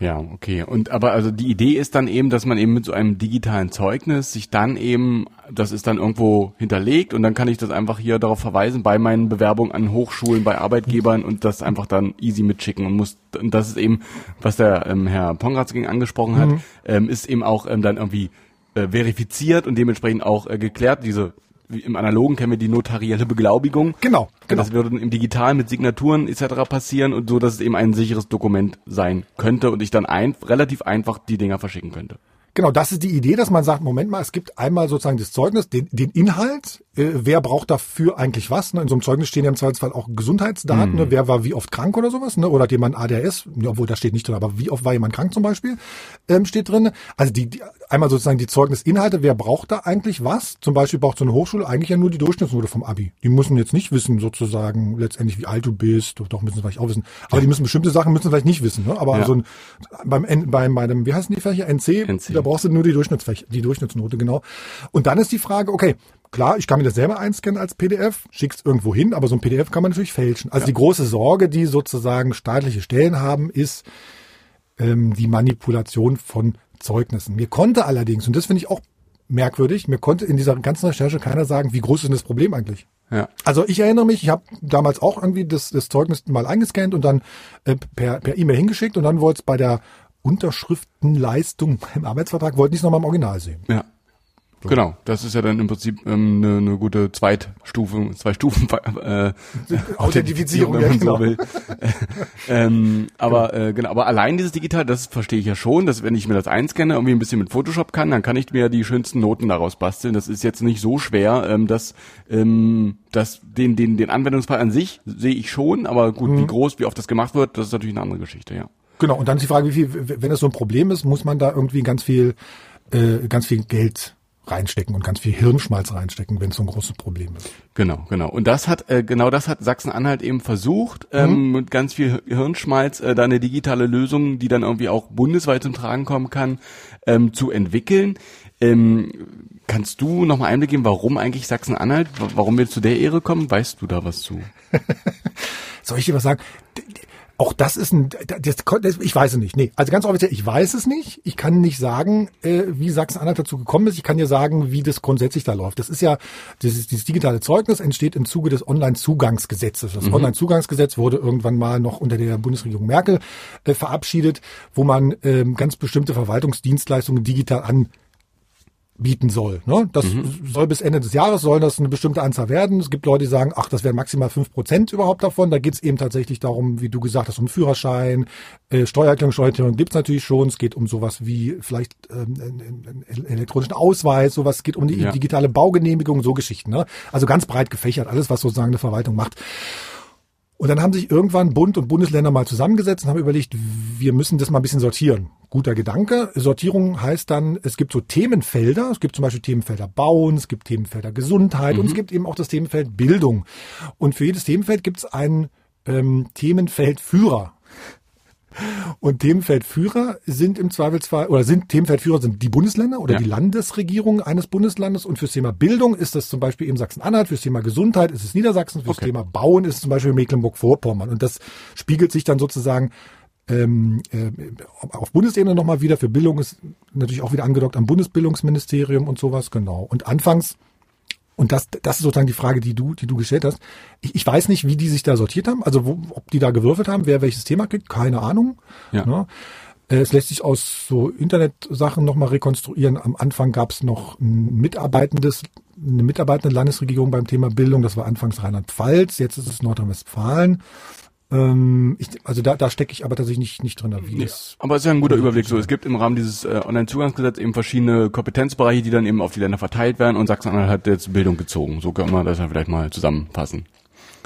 Ja, okay. Und aber also die Idee ist dann eben, dass man eben mit so einem digitalen Zeugnis sich dann eben, das ist dann irgendwo hinterlegt und dann kann ich das einfach hier darauf verweisen bei meinen Bewerbungen an Hochschulen, bei Arbeitgebern und das einfach dann easy mitschicken und muss, und das ist eben, was der ähm, Herr Pongratzking angesprochen hat, Mhm. ähm, ist eben auch ähm, dann irgendwie äh, verifiziert und dementsprechend auch äh, geklärt. Diese im Analogen kennen wir die notarielle Beglaubigung. Genau, genau. Das würde im Digital mit Signaturen etc. passieren und so, dass es eben ein sicheres Dokument sein könnte und ich dann ein, relativ einfach die Dinger verschicken könnte. Genau, das ist die Idee, dass man sagt, Moment mal, es gibt einmal sozusagen das Zeugnis, den, den Inhalt, äh, wer braucht dafür eigentlich was. Ne? In so einem Zeugnis stehen ja im Zweifelsfall auch Gesundheitsdaten, ne? wer war wie oft krank oder sowas, ne? oder hat jemand ADHS, ja, obwohl das steht nicht drin, aber wie oft war jemand krank zum Beispiel, ähm, steht drin. Also die, die einmal sozusagen die Zeugnisinhalte, wer braucht da eigentlich was? Zum Beispiel braucht so eine Hochschule eigentlich ja nur die Durchschnittsnote vom Abi. Die müssen jetzt nicht wissen sozusagen letztendlich, wie alt du bist, doch müssen sie vielleicht auch wissen. Aber die müssen bestimmte Sachen müssen sie vielleicht nicht wissen. Ne? Aber Ja. so ein, beim, beim, bei dem, wie heißen die Fächer? NC, NC. Da brauchst du nur die Durchschnittsfächer, die Durchschnittsnote, genau. Und dann ist die Frage, okay, klar, ich kann mir das selber einscannen als PDF, schick's irgendwo hin, aber so ein PDF kann man natürlich fälschen. Also die große Sorge, die sozusagen staatliche Stellen haben, ist ähm, die Manipulation von Zeugnissen. Mir konnte allerdings, und das finde ich auch merkwürdig, mir konnte in dieser ganzen Recherche keiner sagen, wie groß ist denn das Problem eigentlich? Ja. Also ich erinnere mich, ich habe damals auch irgendwie das, das Zeugnis mal eingescannt und dann äh, per per E-Mail hingeschickt und dann wollte es bei der Unterschriftenleistung im Arbeitsvertrag, wollten die es nochmal im Original sehen. Ja. Genau, das ist ja dann im Prinzip ähm, eine, eine gute Zweitstufe, zwei Stufen äh, Authentifizierung, wenn ja, man genau. so will. ähm, aber äh, genau, aber allein dieses Digital, das verstehe ich ja schon, dass wenn ich mir das einscanne, irgendwie ein bisschen mit Photoshop kann, dann kann ich mir die schönsten Noten daraus basteln. Das ist jetzt nicht so schwer, ähm, dass ähm, dass den den den Anwendungsfall an sich sehe ich schon, aber gut, Mhm. wie groß, wie oft das gemacht wird, das ist natürlich eine andere Geschichte, ja. Genau, und dann ist die Frage, wie viel, wenn das so ein Problem ist, muss man da irgendwie ganz viel, äh, ganz viel Geld reinstecken und ganz viel Hirnschmalz reinstecken, wenn es so ein großes Problem ist. Genau, genau. Und das hat äh, genau das hat Sachsen-Anhalt eben versucht, ähm, mit ganz viel Hirnschmalz äh, da eine digitale Lösung, die dann irgendwie auch bundesweit zum Tragen kommen kann, ähm, zu entwickeln. Ähm, kannst du noch mal Einblick geben, warum eigentlich Sachsen-Anhalt, wa- warum wir zu der Ehre kommen? Weißt du da was zu? Soll ich dir was sagen? Auch das ist ein, das, das, ich weiß es nicht. Nee, also ganz offiziell, ich weiß es nicht. Ich kann nicht sagen, äh, wie Sachsen-Anhalt dazu gekommen ist. Ich kann dir sagen, wie das grundsätzlich da läuft. Das ist ja, dieses, dieses digitale Zeugnis entsteht im Zuge des Online-Zugangsgesetzes. Das Online-Zugangsgesetz wurde irgendwann mal noch unter der Bundesregierung Merkel äh, verabschiedet, wo man ähm, ganz bestimmte Verwaltungsdienstleistungen digital an bieten soll. Ne? Das soll bis Ende des Jahres sollen das eine bestimmte Anzahl werden. Es gibt Leute, die sagen, ach, das wären maximal fünf Prozent überhaupt davon. Da geht's eben tatsächlich darum, wie du gesagt hast, um Führerschein, äh, Steuererklärung, Steuererklärung gibt's natürlich schon. Es geht um sowas wie vielleicht ähm, einen- einen elektronischen Ausweis, sowas es geht um die Ja. digitale Baugenehmigung, so Geschichten. Ne? Also ganz breit gefächert, alles, was sozusagen eine Verwaltung macht. Und dann haben sich irgendwann Bund und Bundesländer mal zusammengesetzt und haben überlegt, wir müssen das mal ein bisschen sortieren. Guter Gedanke. Sortierung heißt dann, es gibt so Themenfelder. Es gibt zum Beispiel Themenfelder Bauen, es gibt Themenfelder Gesundheit und es gibt eben auch das Themenfeld Bildung. Und für jedes Themenfeld gibt es einen ähm, Themenfeldführer. Und Themenfeldführer sind im Zweifelsfall, oder sind Themenfeldführer sind die Bundesländer oder Ja. die Landesregierung eines Bundeslandes. Und fürs Thema Bildung ist das zum Beispiel eben Sachsen-Anhalt, fürs Thema Gesundheit ist es Niedersachsen, fürs Okay. Thema Bauen ist es zum Beispiel Mecklenburg-Vorpommern. Und das spiegelt sich dann sozusagen ähm, äh, auf Bundesebene nochmal wieder. Für Bildung ist natürlich auch wieder angedockt am Bundesbildungsministerium und sowas, genau. Und anfangs und das, das ist sozusagen die Frage, die du, die du gestellt hast. Ich, ich weiß nicht, wie die sich da sortiert haben, also wo, ob die da gewürfelt haben, wer welches Thema kriegt, keine Ahnung. Ja. Ne? Äh, Es lässt sich aus so Internetsachen nochmal rekonstruieren. Am Anfang gab es noch ein mitarbeitendes, eine mitarbeitende Landesregierung beim Thema Bildung. Das war anfangs Rheinland-Pfalz, jetzt ist es Nordrhein-Westfalen. Ähm, ich, also da, da stecke ich aber tatsächlich nicht, nicht drin, wie das Aber es ist ja ein guter Überblick. So, es gibt im Rahmen dieses äh, Online-Zugangsgesetzes eben verschiedene Kompetenzbereiche, die dann eben auf die Länder verteilt werden und Sachsen-Anhalt hat jetzt Bildung gezogen. So kann man das ja vielleicht mal zusammenfassen.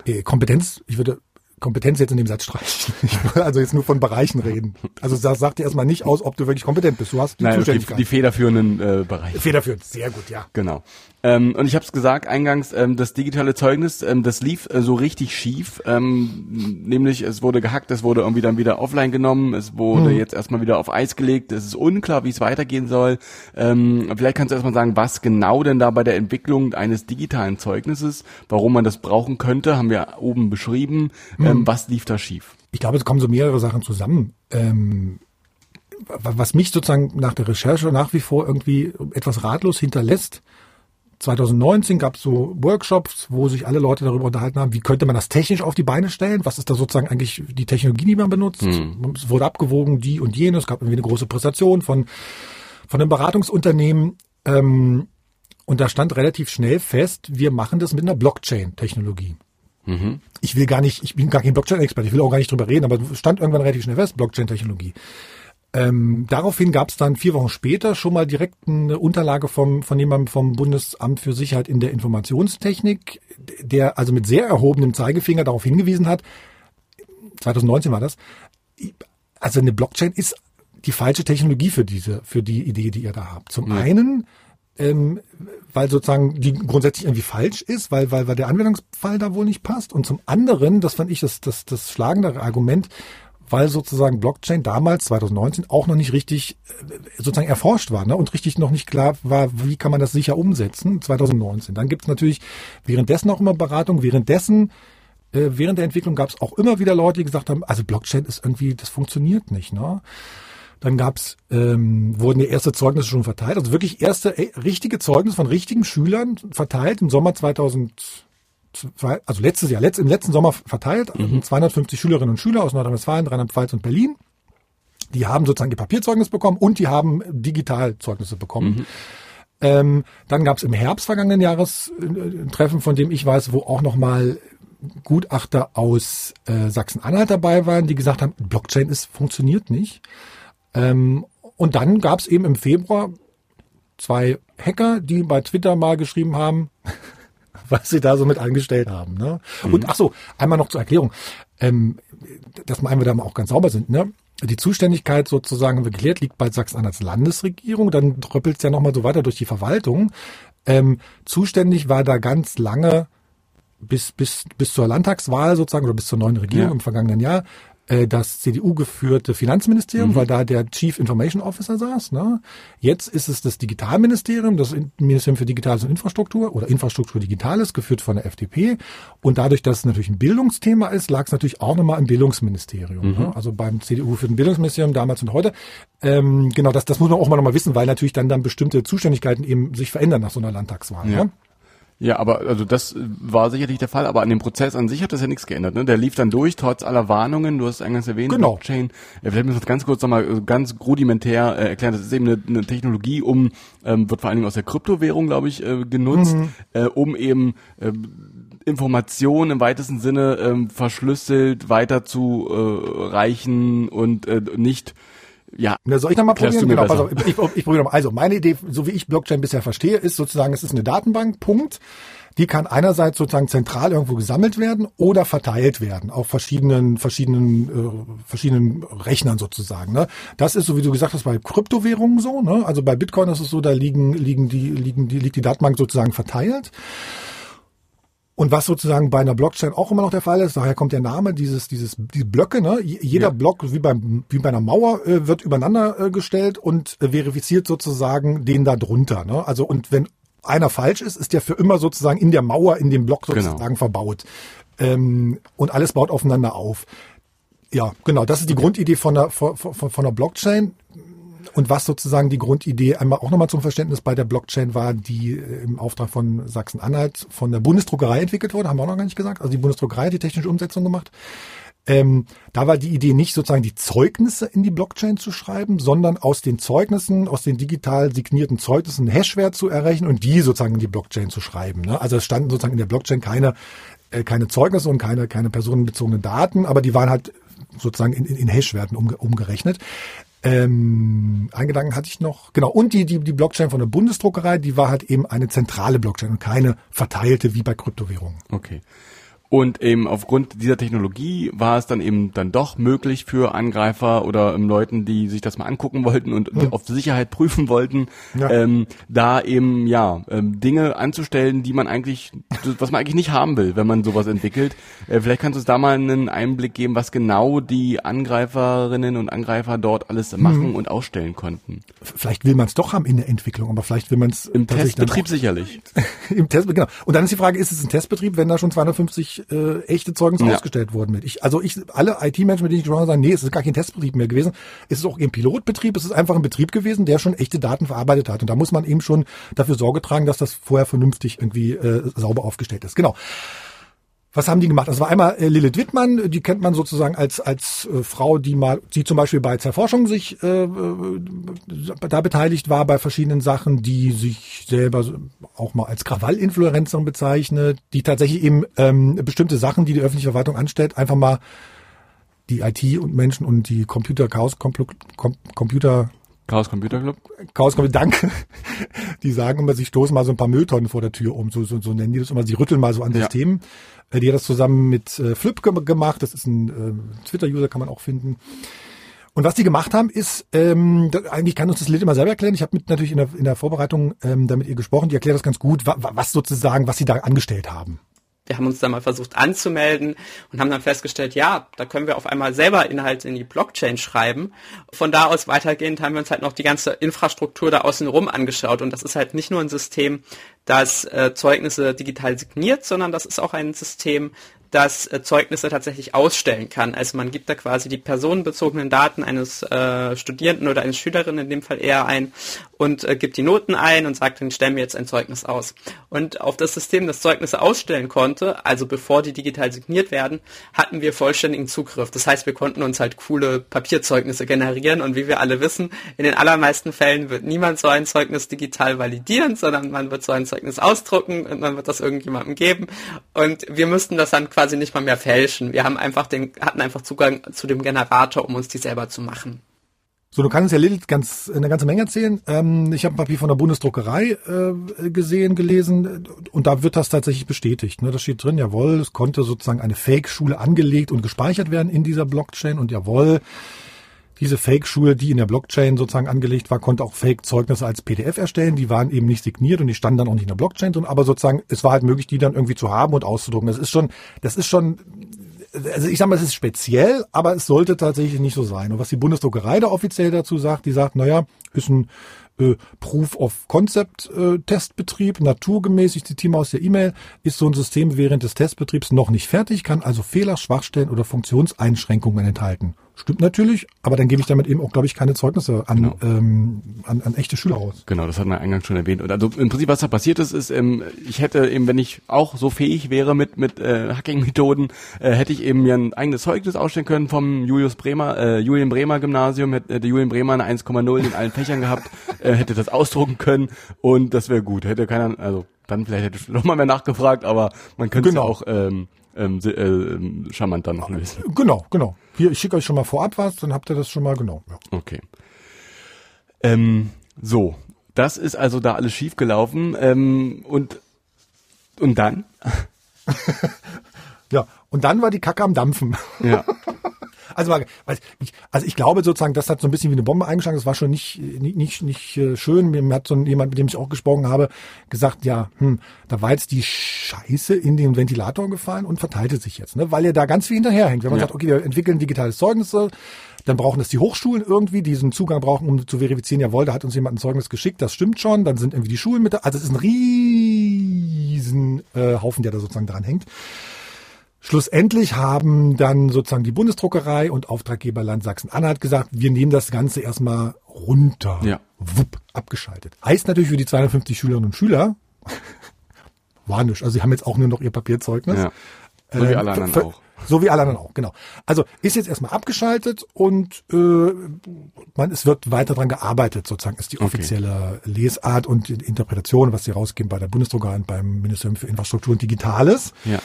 Äh, Kompetenz, ich würde Kompetenz jetzt in dem Satz streichen. Ich würde also jetzt nur von Bereichen reden. Also das sagt dir erstmal nicht aus, ob du wirklich kompetent bist. Du hast die Nein, Zuständigkeit. die federführenden äh, Bereiche. Federführend, sehr gut, ja. Genau. Ähm, und ich habe es gesagt eingangs, ähm, das digitale Zeugnis, ähm, das lief äh, so richtig schief. Ähm, nämlich es wurde gehackt, es wurde irgendwie dann wieder offline genommen, es wurde jetzt erstmal wieder auf Eis gelegt. Es ist unklar, wie es weitergehen soll. Ähm, vielleicht kannst du erstmal sagen, was genau denn da bei der Entwicklung eines digitalen Zeugnisses, warum man das brauchen könnte, haben wir oben beschrieben. Ähm, was lief da schief? Ich glaube, es kommen so mehrere Sachen zusammen. Was mich sozusagen nach der Recherche nach wie vor irgendwie etwas ratlos hinterlässt, 2019 gab es so Workshops, wo sich alle Leute darüber unterhalten haben, wie könnte man das technisch auf die Beine stellen? Was ist da sozusagen eigentlich die Technologie, die man benutzt? Mhm. Es wurde abgewogen, die und jene. Es gab irgendwie eine große Präsentation von, von einem Beratungsunternehmen. Ähm, und da stand relativ schnell fest, wir machen das mit einer Blockchain-Technologie. Mhm. Ich will gar nicht, ich bin gar kein Blockchain-Experte, ich will auch gar nicht drüber reden, aber stand irgendwann relativ schnell fest, Blockchain-Technologie. Ähm, daraufhin gab es dann vier Wochen später schon mal direkt eine Unterlage vom, von jemandem vom Bundesamt für Sicherheit in der Informationstechnik, der also mit sehr erhobenem Zeigefinger darauf hingewiesen hat, 2019 war das, also eine Blockchain ist die falsche Technologie für diese, für die Idee, die ihr da habt. Zum ja. einen, ähm, weil sozusagen die grundsätzlich irgendwie falsch ist, weil, weil, weil der Anwendungsfall da wohl nicht passt. Und zum anderen, das fand ich das, das, das schlagendere Argument, weil sozusagen Blockchain damals, 2019, auch noch nicht richtig äh, sozusagen erforscht war ne? und richtig noch nicht klar war, wie kann man das sicher umsetzen, 2019. Dann gibt es natürlich währenddessen auch immer Beratung, währenddessen äh, Während der Entwicklung gab es auch immer wieder Leute, die gesagt haben, also Blockchain ist irgendwie, das funktioniert nicht. Ne? Dann gab's, ähm, wurden die erste Zeugnisse schon verteilt, also wirklich erste ey, richtige Zeugnisse von richtigen Schülern verteilt im Sommer 2000 zwei, also letztes Jahr, letzt, im letzten Sommer verteilt, mhm. 250 Schülerinnen und Schüler aus Nordrhein-Westfalen, Rheinland-Pfalz und Berlin. Die haben sozusagen ihr Papierzeugnis bekommen und die haben Digitalzeugnisse bekommen. Mhm. Ähm, dann gab es im Herbst vergangenen Jahres äh, ein Treffen, von dem ich weiß, wo auch nochmal Gutachter aus äh, Sachsen-Anhalt dabei waren, die gesagt haben, Blockchain ist funktioniert nicht. Ähm, und dann gab es eben im Februar zwei Hacker, die bei Twitter mal geschrieben haben, was sie da so mit angestellt haben. Ne? Mhm. Und ach so, einmal noch zur Erklärung, ähm, dass wir einmal da mal auch ganz sauber sind. Ne? Die Zuständigkeit sozusagen, haben wir geklärt, liegt bei Sachsen-Anhalts Landesregierung. Dann dröppelt es ja nochmal so weiter durch die Verwaltung. Ähm, zuständig war da ganz lange bis, bis, bis zur Landtagswahl sozusagen oder bis zur neuen Regierung ja. im vergangenen Jahr äh, das CDU-geführte Finanzministerium, mhm. weil da der Chief Information Officer saß. Ne? Jetzt ist es das Digitalministerium, das Ministerium für Digitales und Infrastruktur oder Infrastruktur Digitales, geführt von der FDP. Und dadurch, dass es natürlich ein Bildungsthema ist, lag es natürlich auch nochmal im Bildungsministerium. Mhm. Ne? Also beim CDU für den Bildungsministerium damals und heute. Ähm, genau, das, das muss man auch mal nochmal wissen, weil natürlich dann dann bestimmte Zuständigkeiten eben sich verändern nach so einer Landtagswahl. Ja. Ne? Ja, aber also das war sicherlich der Fall, aber an dem Prozess an sich hat das ja nichts geändert. Ne? Der lief dann durch, trotz aller Warnungen, du hast eingangs erwähnt, genau. Blockchain. Äh, vielleicht müssen wir das ganz kurz nochmal äh, ganz rudimentär äh, erklären. Das ist eben eine, eine Technologie, um, ähm, wird vor allen Dingen aus der Kryptowährung, glaube ich, äh, genutzt, mhm. äh, um eben äh, Informationen im weitesten Sinne ähm, verschlüsselt weiter äh, reichen und äh, nicht ja. Na, soll ich nochmal probieren? Genau, pass auf, ich, ich, ich probiere nochmal. Also meine Idee, so wie ich Blockchain bisher verstehe, ist sozusagen, es ist eine Datenbank, Punkt. Die kann einerseits sozusagen zentral irgendwo gesammelt werden oder verteilt werden auf verschiedenen verschiedenen äh, verschiedenen Rechnern sozusagen. Ne? Das ist so wie du gesagt hast bei Kryptowährungen so. Ne? Also bei Bitcoin ist es so, da liegen liegen die liegen die liegt die Datenbank sozusagen verteilt. Und was sozusagen bei einer Blockchain auch immer noch der Fall ist, daher kommt der Name, dieses, dieses, diese Blöcke, ne? Jeder ja. Block, wie beim, wie bei einer Mauer, äh, wird übereinander äh, gestellt und äh, verifiziert sozusagen den da drunter, ne? Also, und wenn einer falsch ist, ist der für immer sozusagen in der Mauer, in dem Block genau. sozusagen genau. verbaut. Ähm, und alles baut aufeinander auf. Ja, genau, das ist die Grundidee von der, von, von, von der Blockchain. Und was sozusagen die Grundidee einmal auch nochmal zum Verständnis bei der Blockchain war, die äh, im Auftrag von Sachsen-Anhalt von der Bundesdruckerei entwickelt wurde, haben wir auch noch gar nicht gesagt. Also die Bundesdruckerei hat die technische Umsetzung gemacht. Ähm, da war die Idee nicht sozusagen die Zeugnisse in die Blockchain zu schreiben, sondern aus den Zeugnissen, aus den digital signierten Zeugnissen Hashwert zu errechnen und die sozusagen in die Blockchain zu schreiben. Ne? Also es standen sozusagen in der Blockchain keine, äh, keine Zeugnisse und keine, keine personenbezogenen Daten, aber die waren halt sozusagen in, in, in Hashwerten umge umgerechnet. Ähm, einen Gedanken hatte ich noch. Genau. Und die, die, die Blockchain von der Bundesdruckerei, die war halt eben eine zentrale Blockchain und keine verteilte wie bei Kryptowährungen. Okay. Und eben aufgrund dieser Technologie war es dann eben dann doch möglich für Angreifer oder ähm, Leuten, die sich das mal angucken wollten und hm. auf Sicherheit prüfen wollten, ja. ähm, da eben ja ähm, Dinge anzustellen, die man eigentlich, was man eigentlich nicht haben will, wenn man sowas entwickelt. Äh, vielleicht kannst du uns da mal einen Einblick geben, was genau die Angreiferinnen und Angreifer dort alles hm. machen und ausstellen konnten. Vielleicht will man es doch haben in der Entwicklung, aber vielleicht will man es im Testbetrieb sicherlich. Im Testbetrieb, genau. Und dann ist die Frage, ist es ein Testbetrieb, wenn da schon 250 äh, echte Zeugnisse Ja. ausgestellt wurden mit. Ich, also ich, alle IT-Menschen, mit denen ich gesprochen habe, sagen, nee, es ist gar kein Testbetrieb mehr gewesen. Es ist auch kein Pilotbetrieb, es ist einfach ein Betrieb gewesen, der schon echte Daten verarbeitet hat. Und da muss man eben schon dafür Sorge tragen, dass das vorher vernünftig irgendwie äh, sauber aufgestellt ist. Genau. Was haben die gemacht? Das war einmal äh, Lilith Wittmann, die kennt man sozusagen als als äh, Frau, die mal, die zum Beispiel bei Zerforschung sich äh, äh, da beteiligt war bei verschiedenen Sachen, die sich selber auch mal als Krawall-Influencerin bezeichnet, die tatsächlich eben ähm, bestimmte Sachen, die die öffentliche Verwaltung anstellt, einfach mal die IT und Menschen und die Computer Chaos Computer Chaos Computer Club. Chaos Computer Danke. Die sagen immer, sie stoßen mal so ein paar Mülltonnen vor der Tür um, so, so, so nennen die das immer. Sie rütteln mal so an Ja. Systemen. Äh, Die hat das zusammen mit äh, Flip ge gemacht. Das ist ein äh, Twitter-User, kann man auch finden. Und was die gemacht haben, ist, ähm, da, eigentlich kann uns das Lied immer selber erklären. Ich habe mit natürlich in der, in der Vorbereitung ähm, da mit ihr gesprochen. Die erklärt das ganz gut, wa- was sozusagen, was sie da angestellt haben. Wir haben uns da mal versucht anzumelden und haben dann festgestellt, ja, da können wir auf einmal selber Inhalte in die Blockchain schreiben. Von da aus weitergehend haben wir uns halt noch die ganze Infrastruktur da außen rum angeschaut und das ist halt nicht nur ein System, das äh, Zeugnisse digital signiert, sondern das ist auch ein System, das äh, Zeugnisse tatsächlich ausstellen kann. Also man gibt da quasi die personenbezogenen Daten eines äh, Studierenden oder eines Schülerin in dem Fall eher ein und äh, gibt die Noten ein und sagt, dann stellen wir jetzt ein Zeugnis aus. Und auf das System, das Zeugnisse ausstellen konnte, also bevor die digital signiert werden, hatten wir vollständigen Zugriff. Das heißt, wir konnten uns halt coole Papierzeugnisse generieren und wie wir alle wissen, in den allermeisten Fällen wird niemand so ein Zeugnis digital validieren, sondern man wird so ein Zeugnis ausdrucken und man wird das irgendjemandem geben und wir müssten das dann quasi nicht mal mehr fälschen. Wir haben einfach den, hatten einfach Zugang zu dem Generator, um uns die selber zu machen. So, du kannst ja Lilith ganz, eine ganze Menge erzählen. Ähm, ich habe ein Papier von der Bundesdruckerei äh, gesehen, gelesen und da wird das tatsächlich bestätigt. Ne? Da steht drin, jawohl, es konnte sozusagen eine Fake-Schule angelegt und gespeichert werden in dieser Blockchain und jawohl, diese Fake-Schule, die in der Blockchain sozusagen angelegt war, konnte auch Fake-Zeugnisse als PDF erstellen. Die waren eben nicht signiert und die standen dann auch nicht in der Blockchain drin, aber sozusagen, es war halt möglich, die dann irgendwie zu haben und auszudrucken. Das ist schon, das ist schon also ich sage mal, es ist speziell, aber es sollte tatsächlich nicht so sein. Und was die Bundesdruckerei da offiziell dazu sagt, die sagt, naja, ist ein äh, Proof of Concept äh, Testbetrieb, naturgemäß, ich zitiere mal aus der E-Mail, ist so ein System während des Testbetriebs noch nicht fertig, kann also Fehler, Schwachstellen oder Funktionseinschränkungen enthalten. Stimmt natürlich, aber dann gebe ich damit eben auch, glaube ich, keine Zeugnisse an, Genau. ähm, an, an echte Schüler aus. Genau, das hat man eingangs schon erwähnt. Und also im Prinzip, was da passiert ist, ist, ähm, ich hätte eben, wenn ich auch so fähig wäre mit mit äh, Hacking-Methoden, äh, hätte ich eben mir ein eigenes Zeugnis ausstellen können vom Julius Bremer, äh, Julian Bremer Gymnasium, hätte hätte Julian Bremer eine 1,0 in allen Fächern gehabt, äh, hätte das ausdrucken können und das wäre gut. Hätte keiner, also dann vielleicht hätte ich noch mal mehr nachgefragt, aber man könnte Genau. auch ähm, ähm, äh, ähm, charmant dann noch lösen. Genau, genau. Hier, ich schicke euch schon mal vorab was, dann habt ihr das schon mal genau. Ja. Okay. Ähm, so, das ist also da alles schief gelaufen ähm, und und dann? ja, und dann war die Kacke am Dampfen. Ja. Also, ich, also ich glaube sozusagen, das hat so ein bisschen wie eine Bombe eingeschlagen. Das war schon nicht nicht nicht, nicht äh, schön. Mir hat so jemand, mit dem ich auch gesprochen habe, gesagt, ja, hm, da war jetzt die Scheiße in den Ventilator gefallen und verteilte sich jetzt, ne? Weil er da ganz viel hinterherhängt. Wenn man Ja. sagt, okay, wir entwickeln digitales Zeugnisse, dann brauchen es die Hochschulen irgendwie, die diesen Zugang brauchen, um zu verifizieren, jawohl, da hat uns jemand ein Zeugnis geschickt, das stimmt schon, dann sind irgendwie die Schulen mit da. Also es ist ein riesen äh, Haufen, der da sozusagen dran hängt. Schlussendlich haben dann sozusagen die Bundesdruckerei und Auftraggeber Land Sachsen-Anhalt gesagt, wir nehmen das Ganze erstmal runter. Ja. Wupp, abgeschaltet. Heißt natürlich für die 250 Schülerinnen und Schüler, war nichts. Also sie haben jetzt auch nur noch ihr Papierzeugnis. Ja. So wie Ähm, alle anderen auch. So wie alle anderen auch, genau. Also ist jetzt erstmal abgeschaltet und äh, man, es wird weiter dran gearbeitet, sozusagen ist die Okay. offizielle Lesart und die Interpretation, was sie rausgeben bei der Bundesdruckerei und beim Ministerium für Infrastruktur und Digitales. Ja.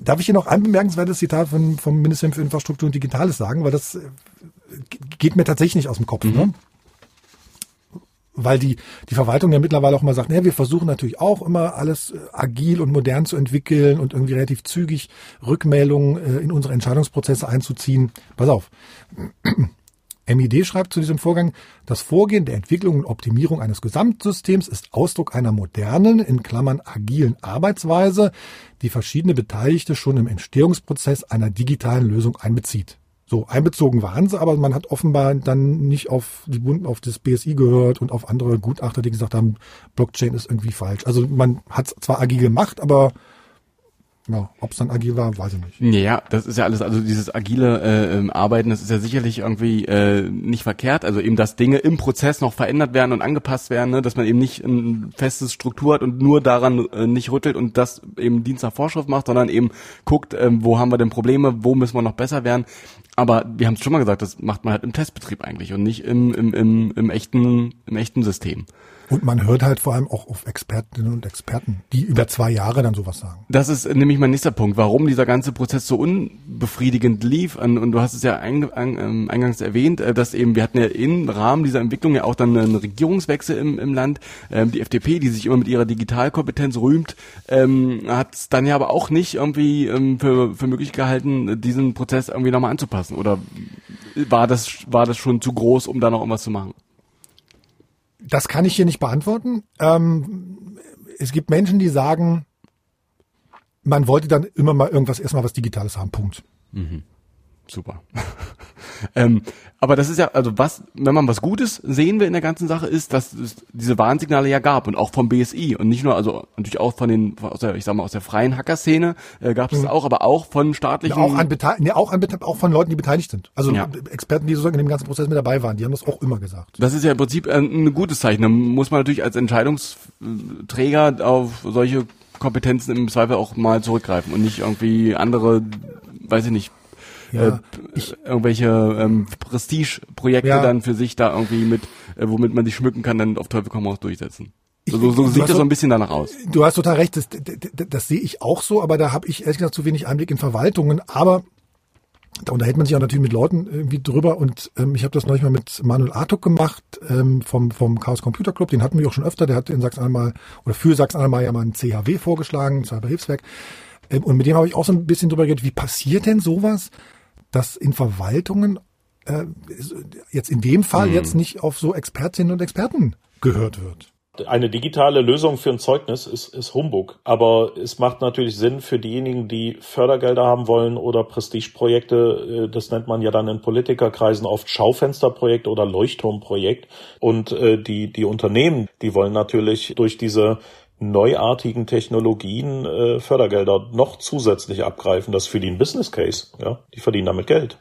Darf ich hier noch ein bemerkenswertes Zitat von, vom Ministerium für Infrastruktur und Digitales sagen, weil das äh, geht mir tatsächlich nicht aus dem Kopf. Ne? Weil die, die Verwaltung ja mittlerweile auch mal sagt, naja, wir versuchen natürlich auch immer alles äh, agil und modern zu entwickeln und irgendwie relativ zügig Rückmeldungen äh, in unsere Entscheidungsprozesse einzuziehen. Pass auf. MID schreibt zu diesem Vorgang, das Vorgehen der Entwicklung und Optimierung eines Gesamtsystems ist Ausdruck einer modernen, in Klammern agilen Arbeitsweise, die verschiedene Beteiligte schon im Entstehungsprozess einer digitalen Lösung einbezieht. So, einbezogen waren sie, aber man hat offenbar dann nicht auf, die Bund, auf das BSI gehört und auf andere Gutachter, die gesagt haben, Blockchain ist irgendwie falsch. Also man hat zwar agil gemacht, aber Ja, ob es dann agil war, weiß ich nicht. Ja, das ist ja alles, also dieses agile äh, ähm, Arbeiten, das ist ja sicherlich irgendwie äh, nicht verkehrt. Also eben, dass Dinge im Prozess noch verändert werden und angepasst werden, ne? dass man eben nicht ein festes Struktur hat und nur daran äh, nicht rüttelt und das eben Dienst nach Vorschrift macht, sondern eben guckt, ähm, wo haben wir denn Probleme, wo müssen wir noch besser werden. Aber wir haben es schon mal gesagt, das macht man halt im Testbetrieb eigentlich und nicht im, im, im, im echten, im echten System. Und man hört halt vor allem auch auf Expertinnen und Experten, die über zwei Jahre dann sowas sagen. Das ist nämlich mein nächster Punkt, warum dieser ganze Prozess so unbefriedigend lief. Und du hast es ja ähm, eingangs erwähnt, äh, dass eben, wir hatten ja im Rahmen dieser Entwicklung ja auch dann einen Regierungswechsel im, im Land. Ähm, die FDP, die sich immer mit ihrer Digitalkompetenz rühmt, ähm, hat es dann ja aber auch nicht irgendwie für, für möglich gehalten, diesen Prozess irgendwie nochmal anzupassen. Oder war das, war das schon zu groß, um da noch irgendwas zu machen? Das kann ich hier nicht beantworten. Ähm, es gibt Menschen, die sagen, man wollte dann immer mal irgendwas erstmal was Digitales haben. Punkt. Mhm. Super. ähm, aber das ist ja, also was, wenn man was Gutes sehen will in der ganzen Sache, ist, dass es diese Warnsignale ja gab und auch vom BSI und nicht nur, also natürlich auch von den, aus der, ich sag mal, aus der freien Hacker-Szene äh, gab es mhm. auch, aber auch von staatlichen. Ja, auch an nee, auch an auch von Leuten, die beteiligt sind. Also ja. Experten, die sozusagen in dem ganzen Prozess mit dabei waren, die haben das auch immer gesagt. Das ist ja im Prinzip ein, ein gutes Zeichen. Da muss man natürlich als Entscheidungsträger auf solche Kompetenzen im Zweifel auch mal zurückgreifen und nicht irgendwie andere, weiß ich nicht, ja, äh, ich, irgendwelche ähm, Prestige-Projekte ja. dann für sich da irgendwie mit, äh, womit man sich schmücken kann, dann auf Teufel komm raus durchsetzen. So, so, so sieht das so ein bisschen danach aus. Du hast total recht, das, das, das sehe ich auch so, aber da habe ich ehrlich gesagt zu wenig Einblick in Verwaltungen. Aber da unterhält man sich auch natürlich mit Leuten irgendwie drüber und ähm, ich habe das neulich mal mit Manuel Artuk gemacht ähm, vom, vom Chaos Computer Club, den hatten wir auch schon öfter, der hat in Sachsen-Anhalt oder für Sachsen-Anhalt ja mal ein CHW vorgeschlagen, ein Cyberhilfswerk ähm, und mit dem habe ich auch so ein bisschen drüber geredet, wie passiert denn sowas, dass in Verwaltungen äh, jetzt in dem Fall hm. jetzt nicht auf so Expertinnen und Experten gehört wird. Eine digitale Lösung für ein Zeugnis ist, ist Humbug. Aber es macht natürlich Sinn für diejenigen, die Fördergelder haben wollen oder Prestigeprojekte. Äh, das nennt man ja dann in Politikerkreisen oft Schaufensterprojekt oder Leuchtturmprojekt. Und äh, die, die Unternehmen, die wollen natürlich durch diese neuartigen Technologien äh, Fördergelder noch zusätzlich abgreifen. Das ist für die ein Business Case. Ja, die verdienen damit Geld.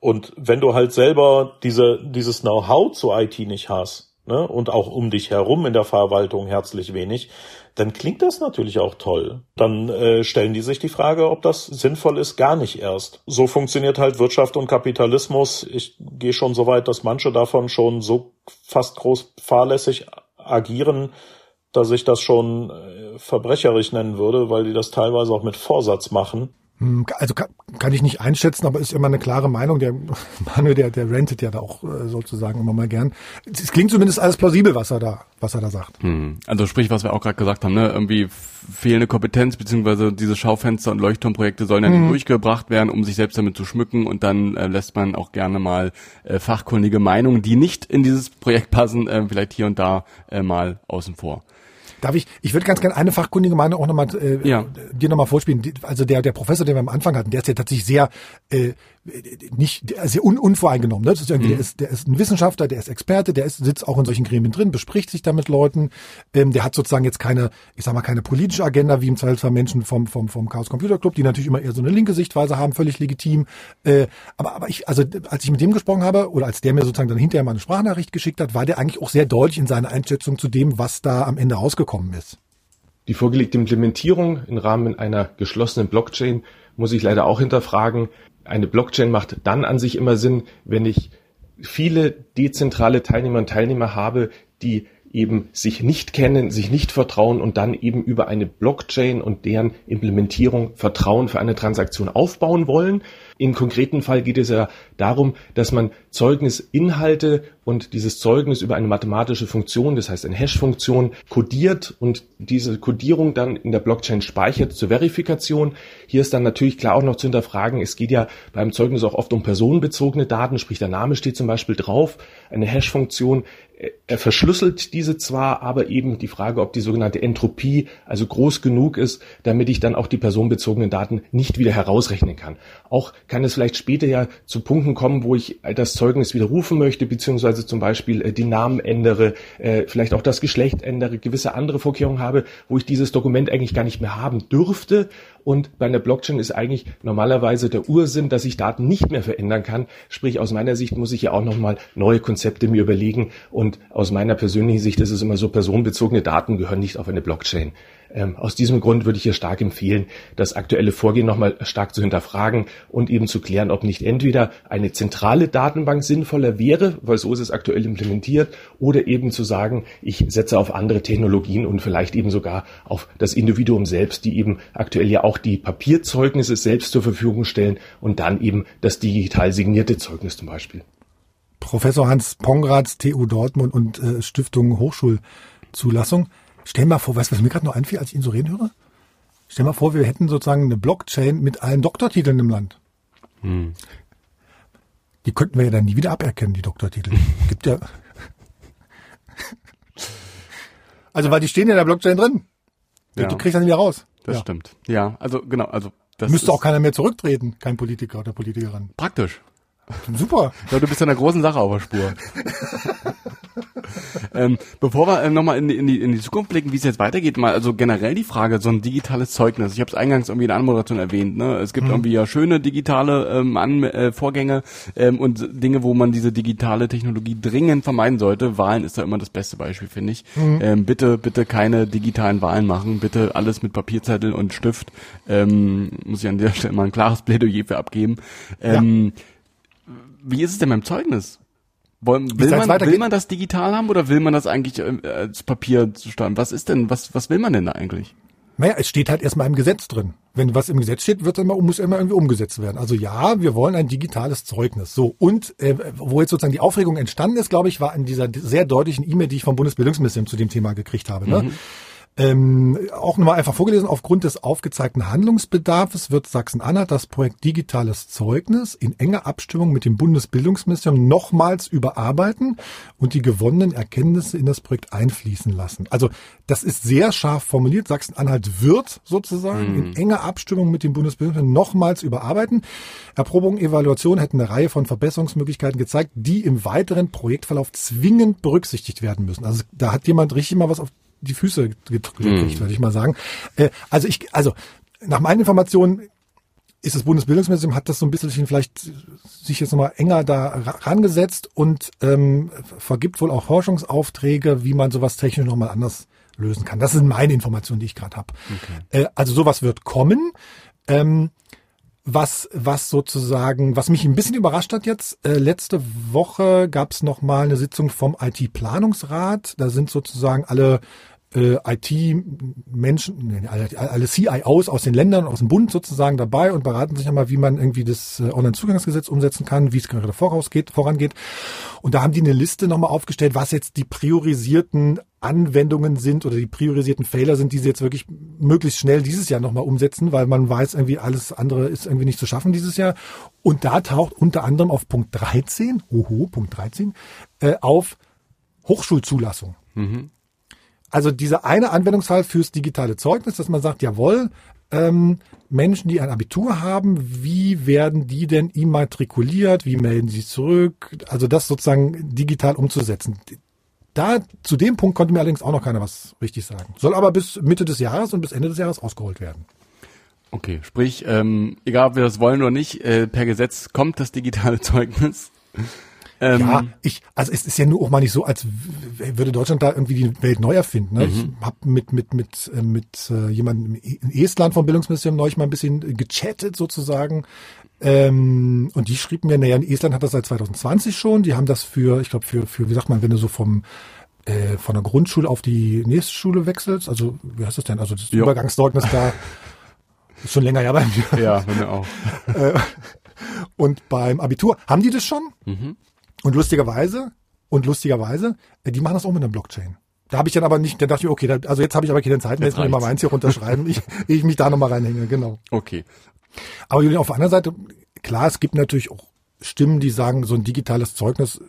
Und wenn du halt selber diese, dieses Know-how zu IT nicht hast, ne, und auch um dich herum in der Verwaltung herzlich wenig, dann klingt das natürlich auch toll. Dann äh, stellen die sich die Frage, ob das sinnvoll ist, gar nicht erst. So funktioniert halt Wirtschaft und Kapitalismus. Ich gehe schon so weit, dass manche davon schon so fast groß fahrlässig agieren, dass ich das schon äh, verbrecherisch nennen würde, weil die das teilweise auch mit Vorsatz machen. Hm, also kann, kann ich nicht einschätzen, aber ist immer eine klare Meinung. Der Manuel, der, der rentet ja da auch äh, sozusagen immer mal gern. Es klingt zumindest alles plausibel, was er da, was er da sagt. Hm. Also sprich, was wir auch gerade gesagt haben, ne? Irgendwie fehlende Kompetenz beziehungsweise diese Schaufenster und Leuchtturmprojekte sollen ja mhm. durchgebracht werden, um sich selbst damit zu schmücken und dann äh, lässt man auch gerne mal äh, fachkundige Meinungen, die nicht in dieses Projekt passen, äh, vielleicht hier und da äh, mal außen vor. Darf ich, ich würde ganz gerne eine fachkundige Meinung auch nochmal äh, ja. dir nochmal vorspielen. Also der, der Professor, den wir am Anfang hatten, der ist ja tatsächlich sehr äh, nicht sehr un, unvoreingenommen. Ne? Das ist irgendwie, mhm. der, ist, der ist ein Wissenschaftler, der ist Experte, der ist, sitzt auch in solchen Gremien drin, bespricht sich da mit Leuten. Ähm, der hat sozusagen jetzt keine, ich sag mal, keine politische Agenda, wie im Zweifelsfall Menschen vom, vom, vom Chaos Computer Club, die natürlich immer eher so eine linke Sichtweise haben, völlig legitim. Äh, aber, aber ich, also als ich mit dem gesprochen habe, oder als der mir sozusagen dann hinterher mal eine Sprachnachricht geschickt hat, war der eigentlich auch sehr deutlich in seiner Einschätzung zu dem, was da am Ende rausgekommen ist. Die vorgelegte Implementierung im Rahmen einer geschlossenen Blockchain muss ich leider auch hinterfragen eine Blockchain macht dann an sich immer Sinn, wenn ich viele dezentrale Teilnehmer und Teilnehmer habe, die eben sich nicht kennen, sich nicht vertrauen und dann eben über eine Blockchain und deren Implementierung Vertrauen für eine Transaktion aufbauen wollen. Im konkreten Fall geht es ja darum, dass man Zeugnisinhalte und dieses Zeugnis über eine mathematische Funktion, das heißt eine Hash-Funktion, kodiert und diese Kodierung dann in der Blockchain speichert zur Verifikation. Hier ist dann natürlich klar auch noch zu hinterfragen, es geht ja beim Zeugnis auch oft um personenbezogene Daten, sprich der Name steht zum Beispiel drauf. Eine Hash-Funktion er verschlüsselt diese zwar, aber eben die Frage, ob die sogenannte Entropie also groß genug ist, damit ich dann auch die personenbezogenen Daten nicht wieder herausrechnen kann. Auch kann es vielleicht später ja zu Punkten kommen, wo ich das Zeugnis widerrufen möchte, beziehungsweise zum Beispiel äh, die Namen ändere, äh, vielleicht auch das Geschlecht ändere, gewisse andere Vorkehrungen habe, wo ich dieses Dokument eigentlich gar nicht mehr haben dürfte. Und bei einer Blockchain ist eigentlich normalerweise der Ursinn, dass ich Daten nicht mehr verändern kann. Sprich, aus meiner Sicht muss ich ja auch nochmal neue Konzepte mir überlegen. Und aus meiner persönlichen Sicht ist es immer so, personenbezogene Daten gehören nicht auf eine Blockchain. Ähm, aus diesem Grund würde ich hier stark empfehlen, das aktuelle Vorgehen nochmal stark zu hinterfragen und eben zu klären, ob nicht entweder eine zentrale Datenbank sinnvoller wäre, weil so ist es aktuell implementiert, oder eben zu sagen, ich setze auf andere Technologien und vielleicht eben sogar auf das Individuum selbst, die eben aktuell ja auch die Papierzeugnisse selbst zur Verfügung stellen und dann eben das digital signierte Zeugnis zum Beispiel. Professor Hans Pongratz, TU Dortmund und äh, Stiftung Hochschulzulassung. Stell mal vor, weißt du, was mir gerade noch einfiel, als ich ihn so reden höre? Stell mal vor, wir hätten sozusagen eine Blockchain mit allen Doktortiteln im Land. Hm. Die könnten wir ja dann nie wieder aberkennen, die Doktortitel. Gibt ja. Also, weil die stehen in der Blockchain drin. Ja. Du kriegst das nicht wieder raus. Das ja. stimmt. Ja, also genau, also das Müsste auch keiner mehr zurücktreten, kein Politiker oder Politikerin. Praktisch. Super. Ja, du bist ja einer großen Sache auf der Spur. ähm, bevor wir äh, nochmal in die, in, die, in die Zukunft blicken, wie es jetzt weitergeht, mal also generell die Frage, so ein digitales Zeugnis. Ich habe es eingangs irgendwie in der Anmoderation erwähnt. Ne? Es gibt mhm. irgendwie ja schöne digitale ähm, An äh, Vorgänge ähm, und Dinge, wo man diese digitale Technologie dringend vermeiden sollte. Wahlen ist da immer das beste Beispiel, finde ich. Mhm. Ähm, bitte, bitte keine digitalen Wahlen machen. Bitte alles mit Papierzettel und Stift. Ähm, muss ich an der Stelle mal ein klares Plädoyer für abgeben. Ähm, ja. Wie ist es denn beim Zeugnis? Wollen, will, man, will man das digital haben oder will man das eigentlich äh, als Papier zustande? Was ist denn, was, was will man denn da eigentlich? Naja, es steht halt erstmal im Gesetz drin. Wenn was im Gesetz steht, wird immer, muss immer irgendwie umgesetzt werden. Also ja, wir wollen ein digitales Zeugnis. So, und äh, wo jetzt sozusagen die Aufregung entstanden ist, glaube ich, war in dieser sehr deutlichen E-Mail, die ich vom Bundesbildungsministerium zu dem Thema gekriegt habe. Ne? Mhm. Ähm, auch nochmal einfach vorgelesen, aufgrund des aufgezeigten Handlungsbedarfs wird Sachsen-Anhalt das Projekt Digitales Zeugnis in enger Abstimmung mit dem Bundesbildungsministerium nochmals überarbeiten und die gewonnenen Erkenntnisse in das Projekt einfließen lassen. Also das ist sehr scharf formuliert. Sachsen-Anhalt wird sozusagen mhm. in enger Abstimmung mit dem Bundesbildungsministerium nochmals überarbeiten. Erprobung, Evaluation hätten eine Reihe von Verbesserungsmöglichkeiten gezeigt, die im weiteren Projektverlauf zwingend berücksichtigt werden müssen. Also da hat jemand richtig mal was auf die Füße gekriegt, hm. würde ich mal sagen. Äh, also ich, also nach meinen Informationen ist das Bundesbildungsministerium hat das so ein bisschen vielleicht sich jetzt nochmal enger da rangesetzt und ähm, vergibt wohl auch Forschungsaufträge, wie man sowas technisch nochmal anders lösen kann. Das sind meine Informationen, die ich gerade habe. Okay. Äh, also sowas wird kommen. Ähm, was, was sozusagen, was mich ein bisschen überrascht hat jetzt, äh, letzte Woche gab es nochmal eine Sitzung vom IT-Planungsrat. Da sind sozusagen alle äh, IT-Menschen, alle, alle CIOs aus den Ländern, aus dem Bund sozusagen dabei und beraten sich einmal, wie man irgendwie das äh, Online-Zugangsgesetz umsetzen kann, wie es gerade vorausgeht, vorangeht. Und da haben die eine Liste nochmal aufgestellt, was jetzt die priorisierten Anwendungen sind oder die priorisierten Fehler sind, die sie jetzt wirklich möglichst schnell dieses Jahr nochmal umsetzen, weil man weiß, irgendwie alles andere ist irgendwie nicht zu schaffen dieses Jahr. Und da taucht unter anderem auf Punkt 13, oho, Punkt 13, äh, auf Hochschulzulassung. Mhm. Also dieser eine Anwendungsfall fürs digitale Zeugnis, dass man sagt, jawohl, ähm, Menschen, die ein Abitur haben, wie werden die denn immatrikuliert, wie melden sie zurück? Also das sozusagen digital umzusetzen. Da, zu dem Punkt konnte mir allerdings auch noch keiner was richtig sagen. Soll aber bis Mitte des Jahres und bis Ende des Jahres ausgeholt werden. Okay, sprich, ähm, egal ob wir das wollen oder nicht, äh, per Gesetz kommt das digitale Zeugnis. Ähm, ja, ich, also es ist ja nur auch mal nicht so, als würde Deutschland da irgendwie die Welt neu erfinden. Ne? Mhm. Ich habe mit mit mit äh, mit äh, jemandem in Estland vom Bildungsministerium neulich mal ein bisschen gechattet sozusagen. Ähm, und die schrieb mir, naja, in Estland hat das seit 2020 schon. Die haben das für, ich glaube, für, für, wie sagt man, wenn du so vom äh, von der Grundschule auf die nächste Schule wechselst, also wie heißt das denn? Also das jo. Übergangszeugnis da ist schon länger ja bei mir. Ja, bei mir auch. Äh, und beim Abitur haben die das schon? Mhm. Und lustigerweise, und lustigerweise, äh, die machen das auch mit einer Blockchain. Da habe ich dann aber nicht, da dachte ich, okay, da, also jetzt habe ich aber keine Zeit mehr, jetzt, jetzt muss ich mal meins hier runterschreiben, ich, ich mich da nochmal reinhänge, genau. Okay. Aber Julian, auf der anderen Seite, klar, es gibt natürlich auch Stimmen, die sagen, so ein digitales Zeugnis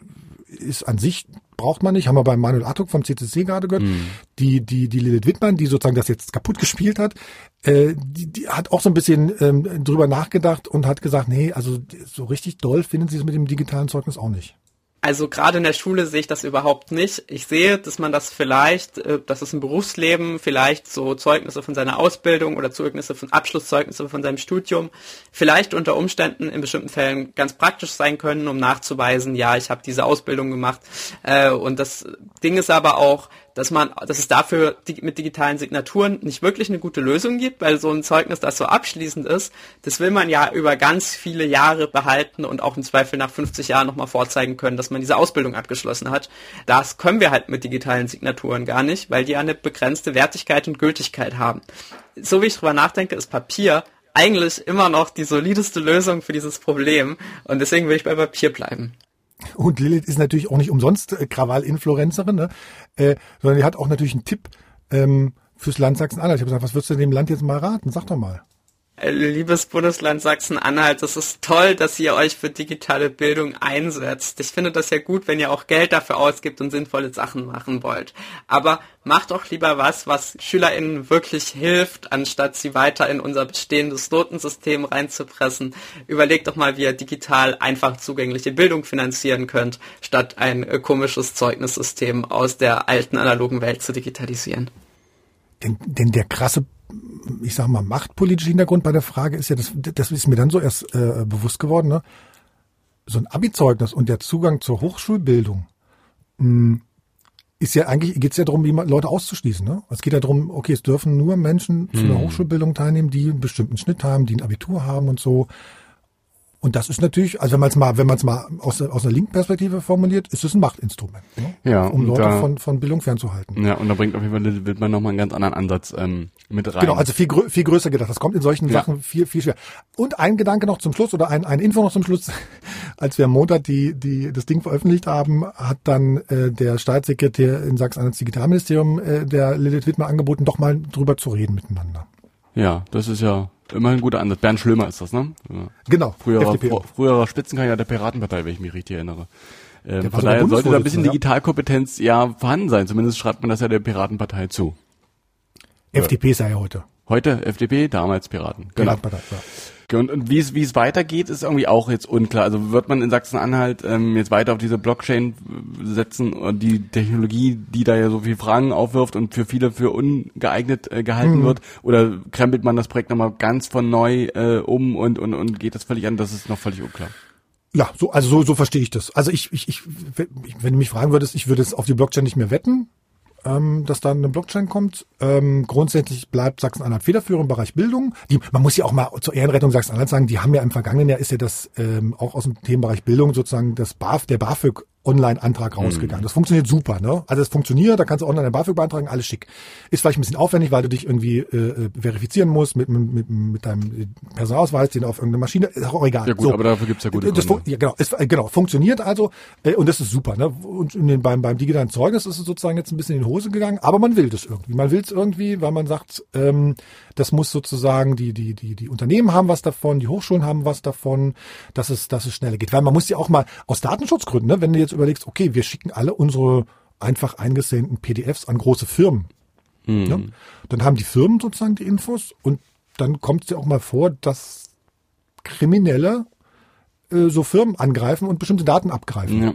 ist an sich braucht man nicht. Haben wir bei Manuel Attuk vom CCC gerade gehört. Mhm. Die, die, die Lilith Wittmann, die sozusagen das jetzt kaputt gespielt hat, äh, die, die hat auch so ein bisschen ähm, drüber nachgedacht und hat gesagt, nee, also so richtig doll finden sie es mit dem digitalen Zeugnis auch nicht. Also gerade in der Schule sehe ich das überhaupt nicht. Ich sehe, dass man das vielleicht, äh, dass es im Berufsleben vielleicht so Zeugnisse von seiner Ausbildung oder Zeugnisse von Abschlusszeugnisse von seinem Studium vielleicht unter Umständen in bestimmten Fällen ganz praktisch sein können, um nachzuweisen, ja, ich habe diese Ausbildung gemacht. Äh, und das Ding ist aber auch, dass man, dass es dafür mit digitalen Signaturen nicht wirklich eine gute Lösung gibt, weil so ein Zeugnis, das so abschließend ist, das will man ja über ganz viele Jahre behalten und auch im Zweifel nach 50 Jahren nochmal vorzeigen können, dass man diese Ausbildung abgeschlossen hat. Das können wir halt mit digitalen Signaturen gar nicht, weil die eine begrenzte Wertigkeit und Gültigkeit haben. So wie ich drüber nachdenke, ist Papier eigentlich immer noch die solideste Lösung für dieses Problem und deswegen will ich bei Papier bleiben. Und Lilith ist natürlich auch nicht umsonst äh, Krawall-Influencerin, ne? äh, sondern die hat auch natürlich einen Tipp ähm, fürs Land Sachsen-Anhalt. Ich habe gesagt, was würdest du dem Land jetzt mal raten? Sag doch mal. Äh, liebes Bundesland Sachsen-Anhalt, es ist toll, dass ihr euch für digitale Bildung einsetzt. Ich finde das ja gut, wenn ihr auch Geld dafür ausgibt und sinnvolle Sachen machen wollt. Aber macht doch lieber was, was SchülerInnen wirklich hilft, anstatt sie weiter in unser bestehendes Notensystem reinzupressen. Überlegt doch mal, wie ihr digital einfach zugängliche Bildung finanzieren könnt, statt ein äh, komisches Zeugnissystem aus der alten analogen Welt zu digitalisieren. Denn, denn der krasse ich sag mal, machtpolitische Hintergrund bei der Frage ist ja, das, das ist mir dann so erst äh, bewusst geworden, ne? so ein Abi-Zeugnis und der Zugang zur Hochschulbildung mh, hm, ist ja eigentlich, geht es ja darum, Leute auszuschließen. Ne? Es geht ja darum, okay, es dürfen nur Menschen zu einer hm. Hochschulbildung teilnehmen, die einen bestimmten Schnitt haben, die ein Abitur haben und so. Und das ist natürlich, also wenn man es mal, wenn man es mal aus, aus einer linken Perspektive formuliert, ist es ein Machtinstrument, ne? ja, um Leute da, von, von Bildung fernzuhalten. Ja, und da bringt auf jeden Fall wird man nochmal einen ganz anderen Ansatz ähm, mit rein. Genau, also viel, grö viel größer gedacht. Das kommt in solchen ja. Sachen viel, viel schwer. Und ein Gedanke noch zum Schluss oder ein, ein Info noch zum Schluss. Als wir am Montag die, die, das Ding veröffentlicht haben, hat dann äh, der Staatssekretär in Sachsen-Anhalts Digitalministerium äh, der Lilith Wittmer angeboten, doch mal drüber zu reden miteinander. Ja, das ist ja immer ein guter Ansatz. Bernd Schlömer ist das, ne? Ja. Genau. Früherer, früherer Spitzenkandidat der Piratenpartei, wenn ich mich richtig erinnere. Ähm, von daher sollte da ein bisschen Digitalkompetenz ja vorhanden sein. Zumindest schreibt man das ja der Piratenpartei zu. FDP sei ja heute. Heute FDP, damals Piraten. Genau. Piratenpartei, ja. Und, und wie es wie es weitergeht, ist irgendwie auch jetzt unklar. Also wird man in Sachsen-Anhalt ähm, jetzt weiter auf diese Blockchain setzen und die Technologie, die da ja so viele Fragen aufwirft und für viele für ungeeignet äh, gehalten mhm. wird, oder krempelt man das Projekt nochmal ganz von neu äh, um und, und, und geht das völlig an? Das ist noch völlig unklar. Ja, so, also so, so verstehe ich das. Also ich, ich, ich, wenn du mich fragen würdest, ich würde es auf die Blockchain nicht mehr wetten ähm, dass da eine Blockchain kommt. Ähm, grundsätzlich bleibt Sachsen-Anhalt federführend im Bereich Bildung. Die, man muss ja auch mal zur Ehrenrettung Sachsen-Anhalt sagen, die haben ja im vergangenen Jahr ist ja das ähm, auch aus dem Themenbereich Bildung sozusagen das BAF, der BAföG Online-Antrag rausgegangen. Mhm. Das funktioniert super, ne? Also es funktioniert, da kannst du online ein BAföG beantragen, alles schick. Ist vielleicht ein bisschen aufwendig, weil du dich irgendwie äh, äh verifizieren musst mit, mit, mit deinem Personalausweis, den auf irgendeine Maschine, ist auch egal. Ja gut, so. aber dafür gibt's ja gute das Gründe. Ja, genau, ist, genau, funktioniert also äh, und das ist super, ne? Und in den, beim, beim digitalen Zeugnis ist es sozusagen jetzt ein bisschen in die Hose gegangen, aber man will das irgendwie. Man will es irgendwie, weil man sagt, ähm, das muss sozusagen die, die, die, die Unternehmen haben was davon, die Hochschulen haben was davon, dass es, dass es schneller geht. Weil man muss ja auch mal aus Datenschutzgründen, ne, wenn du jetzt überlegst, okay, wir schicken alle unsere einfach eingesendeten PDFs an große Firmen. Mhm. Ne? Dann haben die Firmen sozusagen die Infos und dann kommt es ja auch mal vor, dass Kriminelle äh, so Firmen angreifen und bestimmte Daten abgreifen. Ja.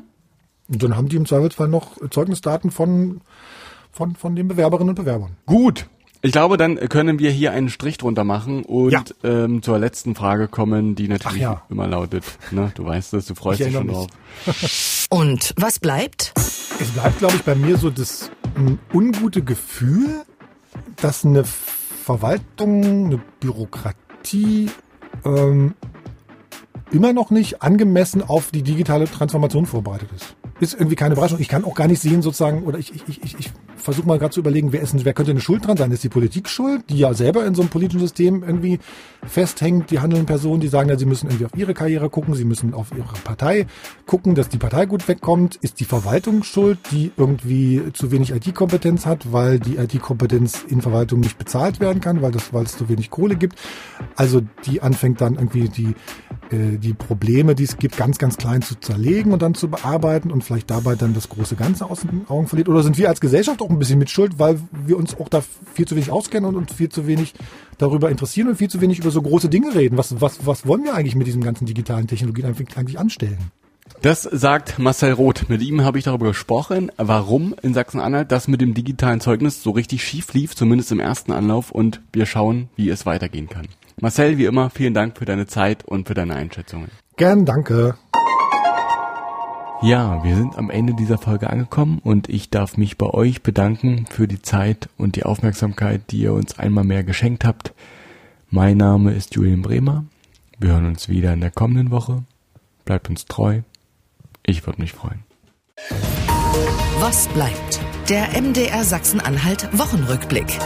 Und dann haben die im Zweifelsfall noch Zeugnisdaten von, von, von den Bewerberinnen und Bewerbern. Gut, ich glaube, dann können wir hier einen Strich drunter machen und ja. ähm, zur letzten Frage kommen, die natürlich ja. immer lautet. Ne? Du weißt es, du freust dich schon drauf. und was bleibt? Es bleibt, glaube ich, bei mir so das ein ungute Gefühl, dass eine Verwaltung, eine Bürokratie ähm, immer noch nicht angemessen auf die digitale Transformation vorbereitet ist. Ist irgendwie keine Überraschung. Ich kann auch gar nicht sehen, sozusagen, oder ich, ich, ich, ich versuche mal gerade zu überlegen, wer, ist, wer könnte eine Schuld dran sein? Ist die Politik schuld, die ja selber in so einem politischen System irgendwie festhängt, die handelnden Personen, die sagen ja, sie müssen irgendwie auf ihre Karriere gucken, sie müssen auf ihre Partei gucken, dass die Partei gut wegkommt. Ist die Verwaltung schuld, die irgendwie zu wenig IT-Kompetenz hat, weil die IT-Kompetenz in Verwaltung nicht bezahlt werden kann, weil, das, weil es zu wenig Kohle gibt. Also die anfängt dann irgendwie die äh, die Probleme, die es gibt, ganz, ganz klein zu zerlegen und dann zu bearbeiten und vielleicht dabei dann das große Ganze aus den Augen verliert? Oder sind wir als Gesellschaft auch ein bisschen mit Schuld, weil wir uns auch da viel zu wenig auskennen und uns viel zu wenig darüber interessieren und viel zu wenig über so große Dinge reden? Was, was, was wollen wir eigentlich mit diesen ganzen digitalen Technologien eigentlich anstellen? Das sagt Marcel Roth. Mit ihm habe ich darüber gesprochen, warum in Sachsen-Anhalt das mit dem digitalen Zeugnis so richtig schief lief, zumindest im ersten Anlauf, und wir schauen, wie es weitergehen kann. Marcel, wie immer, vielen Dank für deine Zeit und für deine Einschätzungen. Gern, danke. Ja, wir sind am Ende dieser Folge angekommen und ich darf mich bei euch bedanken für die Zeit und die Aufmerksamkeit, die ihr uns einmal mehr geschenkt habt. Mein Name ist Julian Bremer. Wir hören uns wieder in der kommenden Woche. Bleibt uns treu. Ich würde mich freuen. Was bleibt? Der MDR Sachsen-Anhalt Wochenrückblick.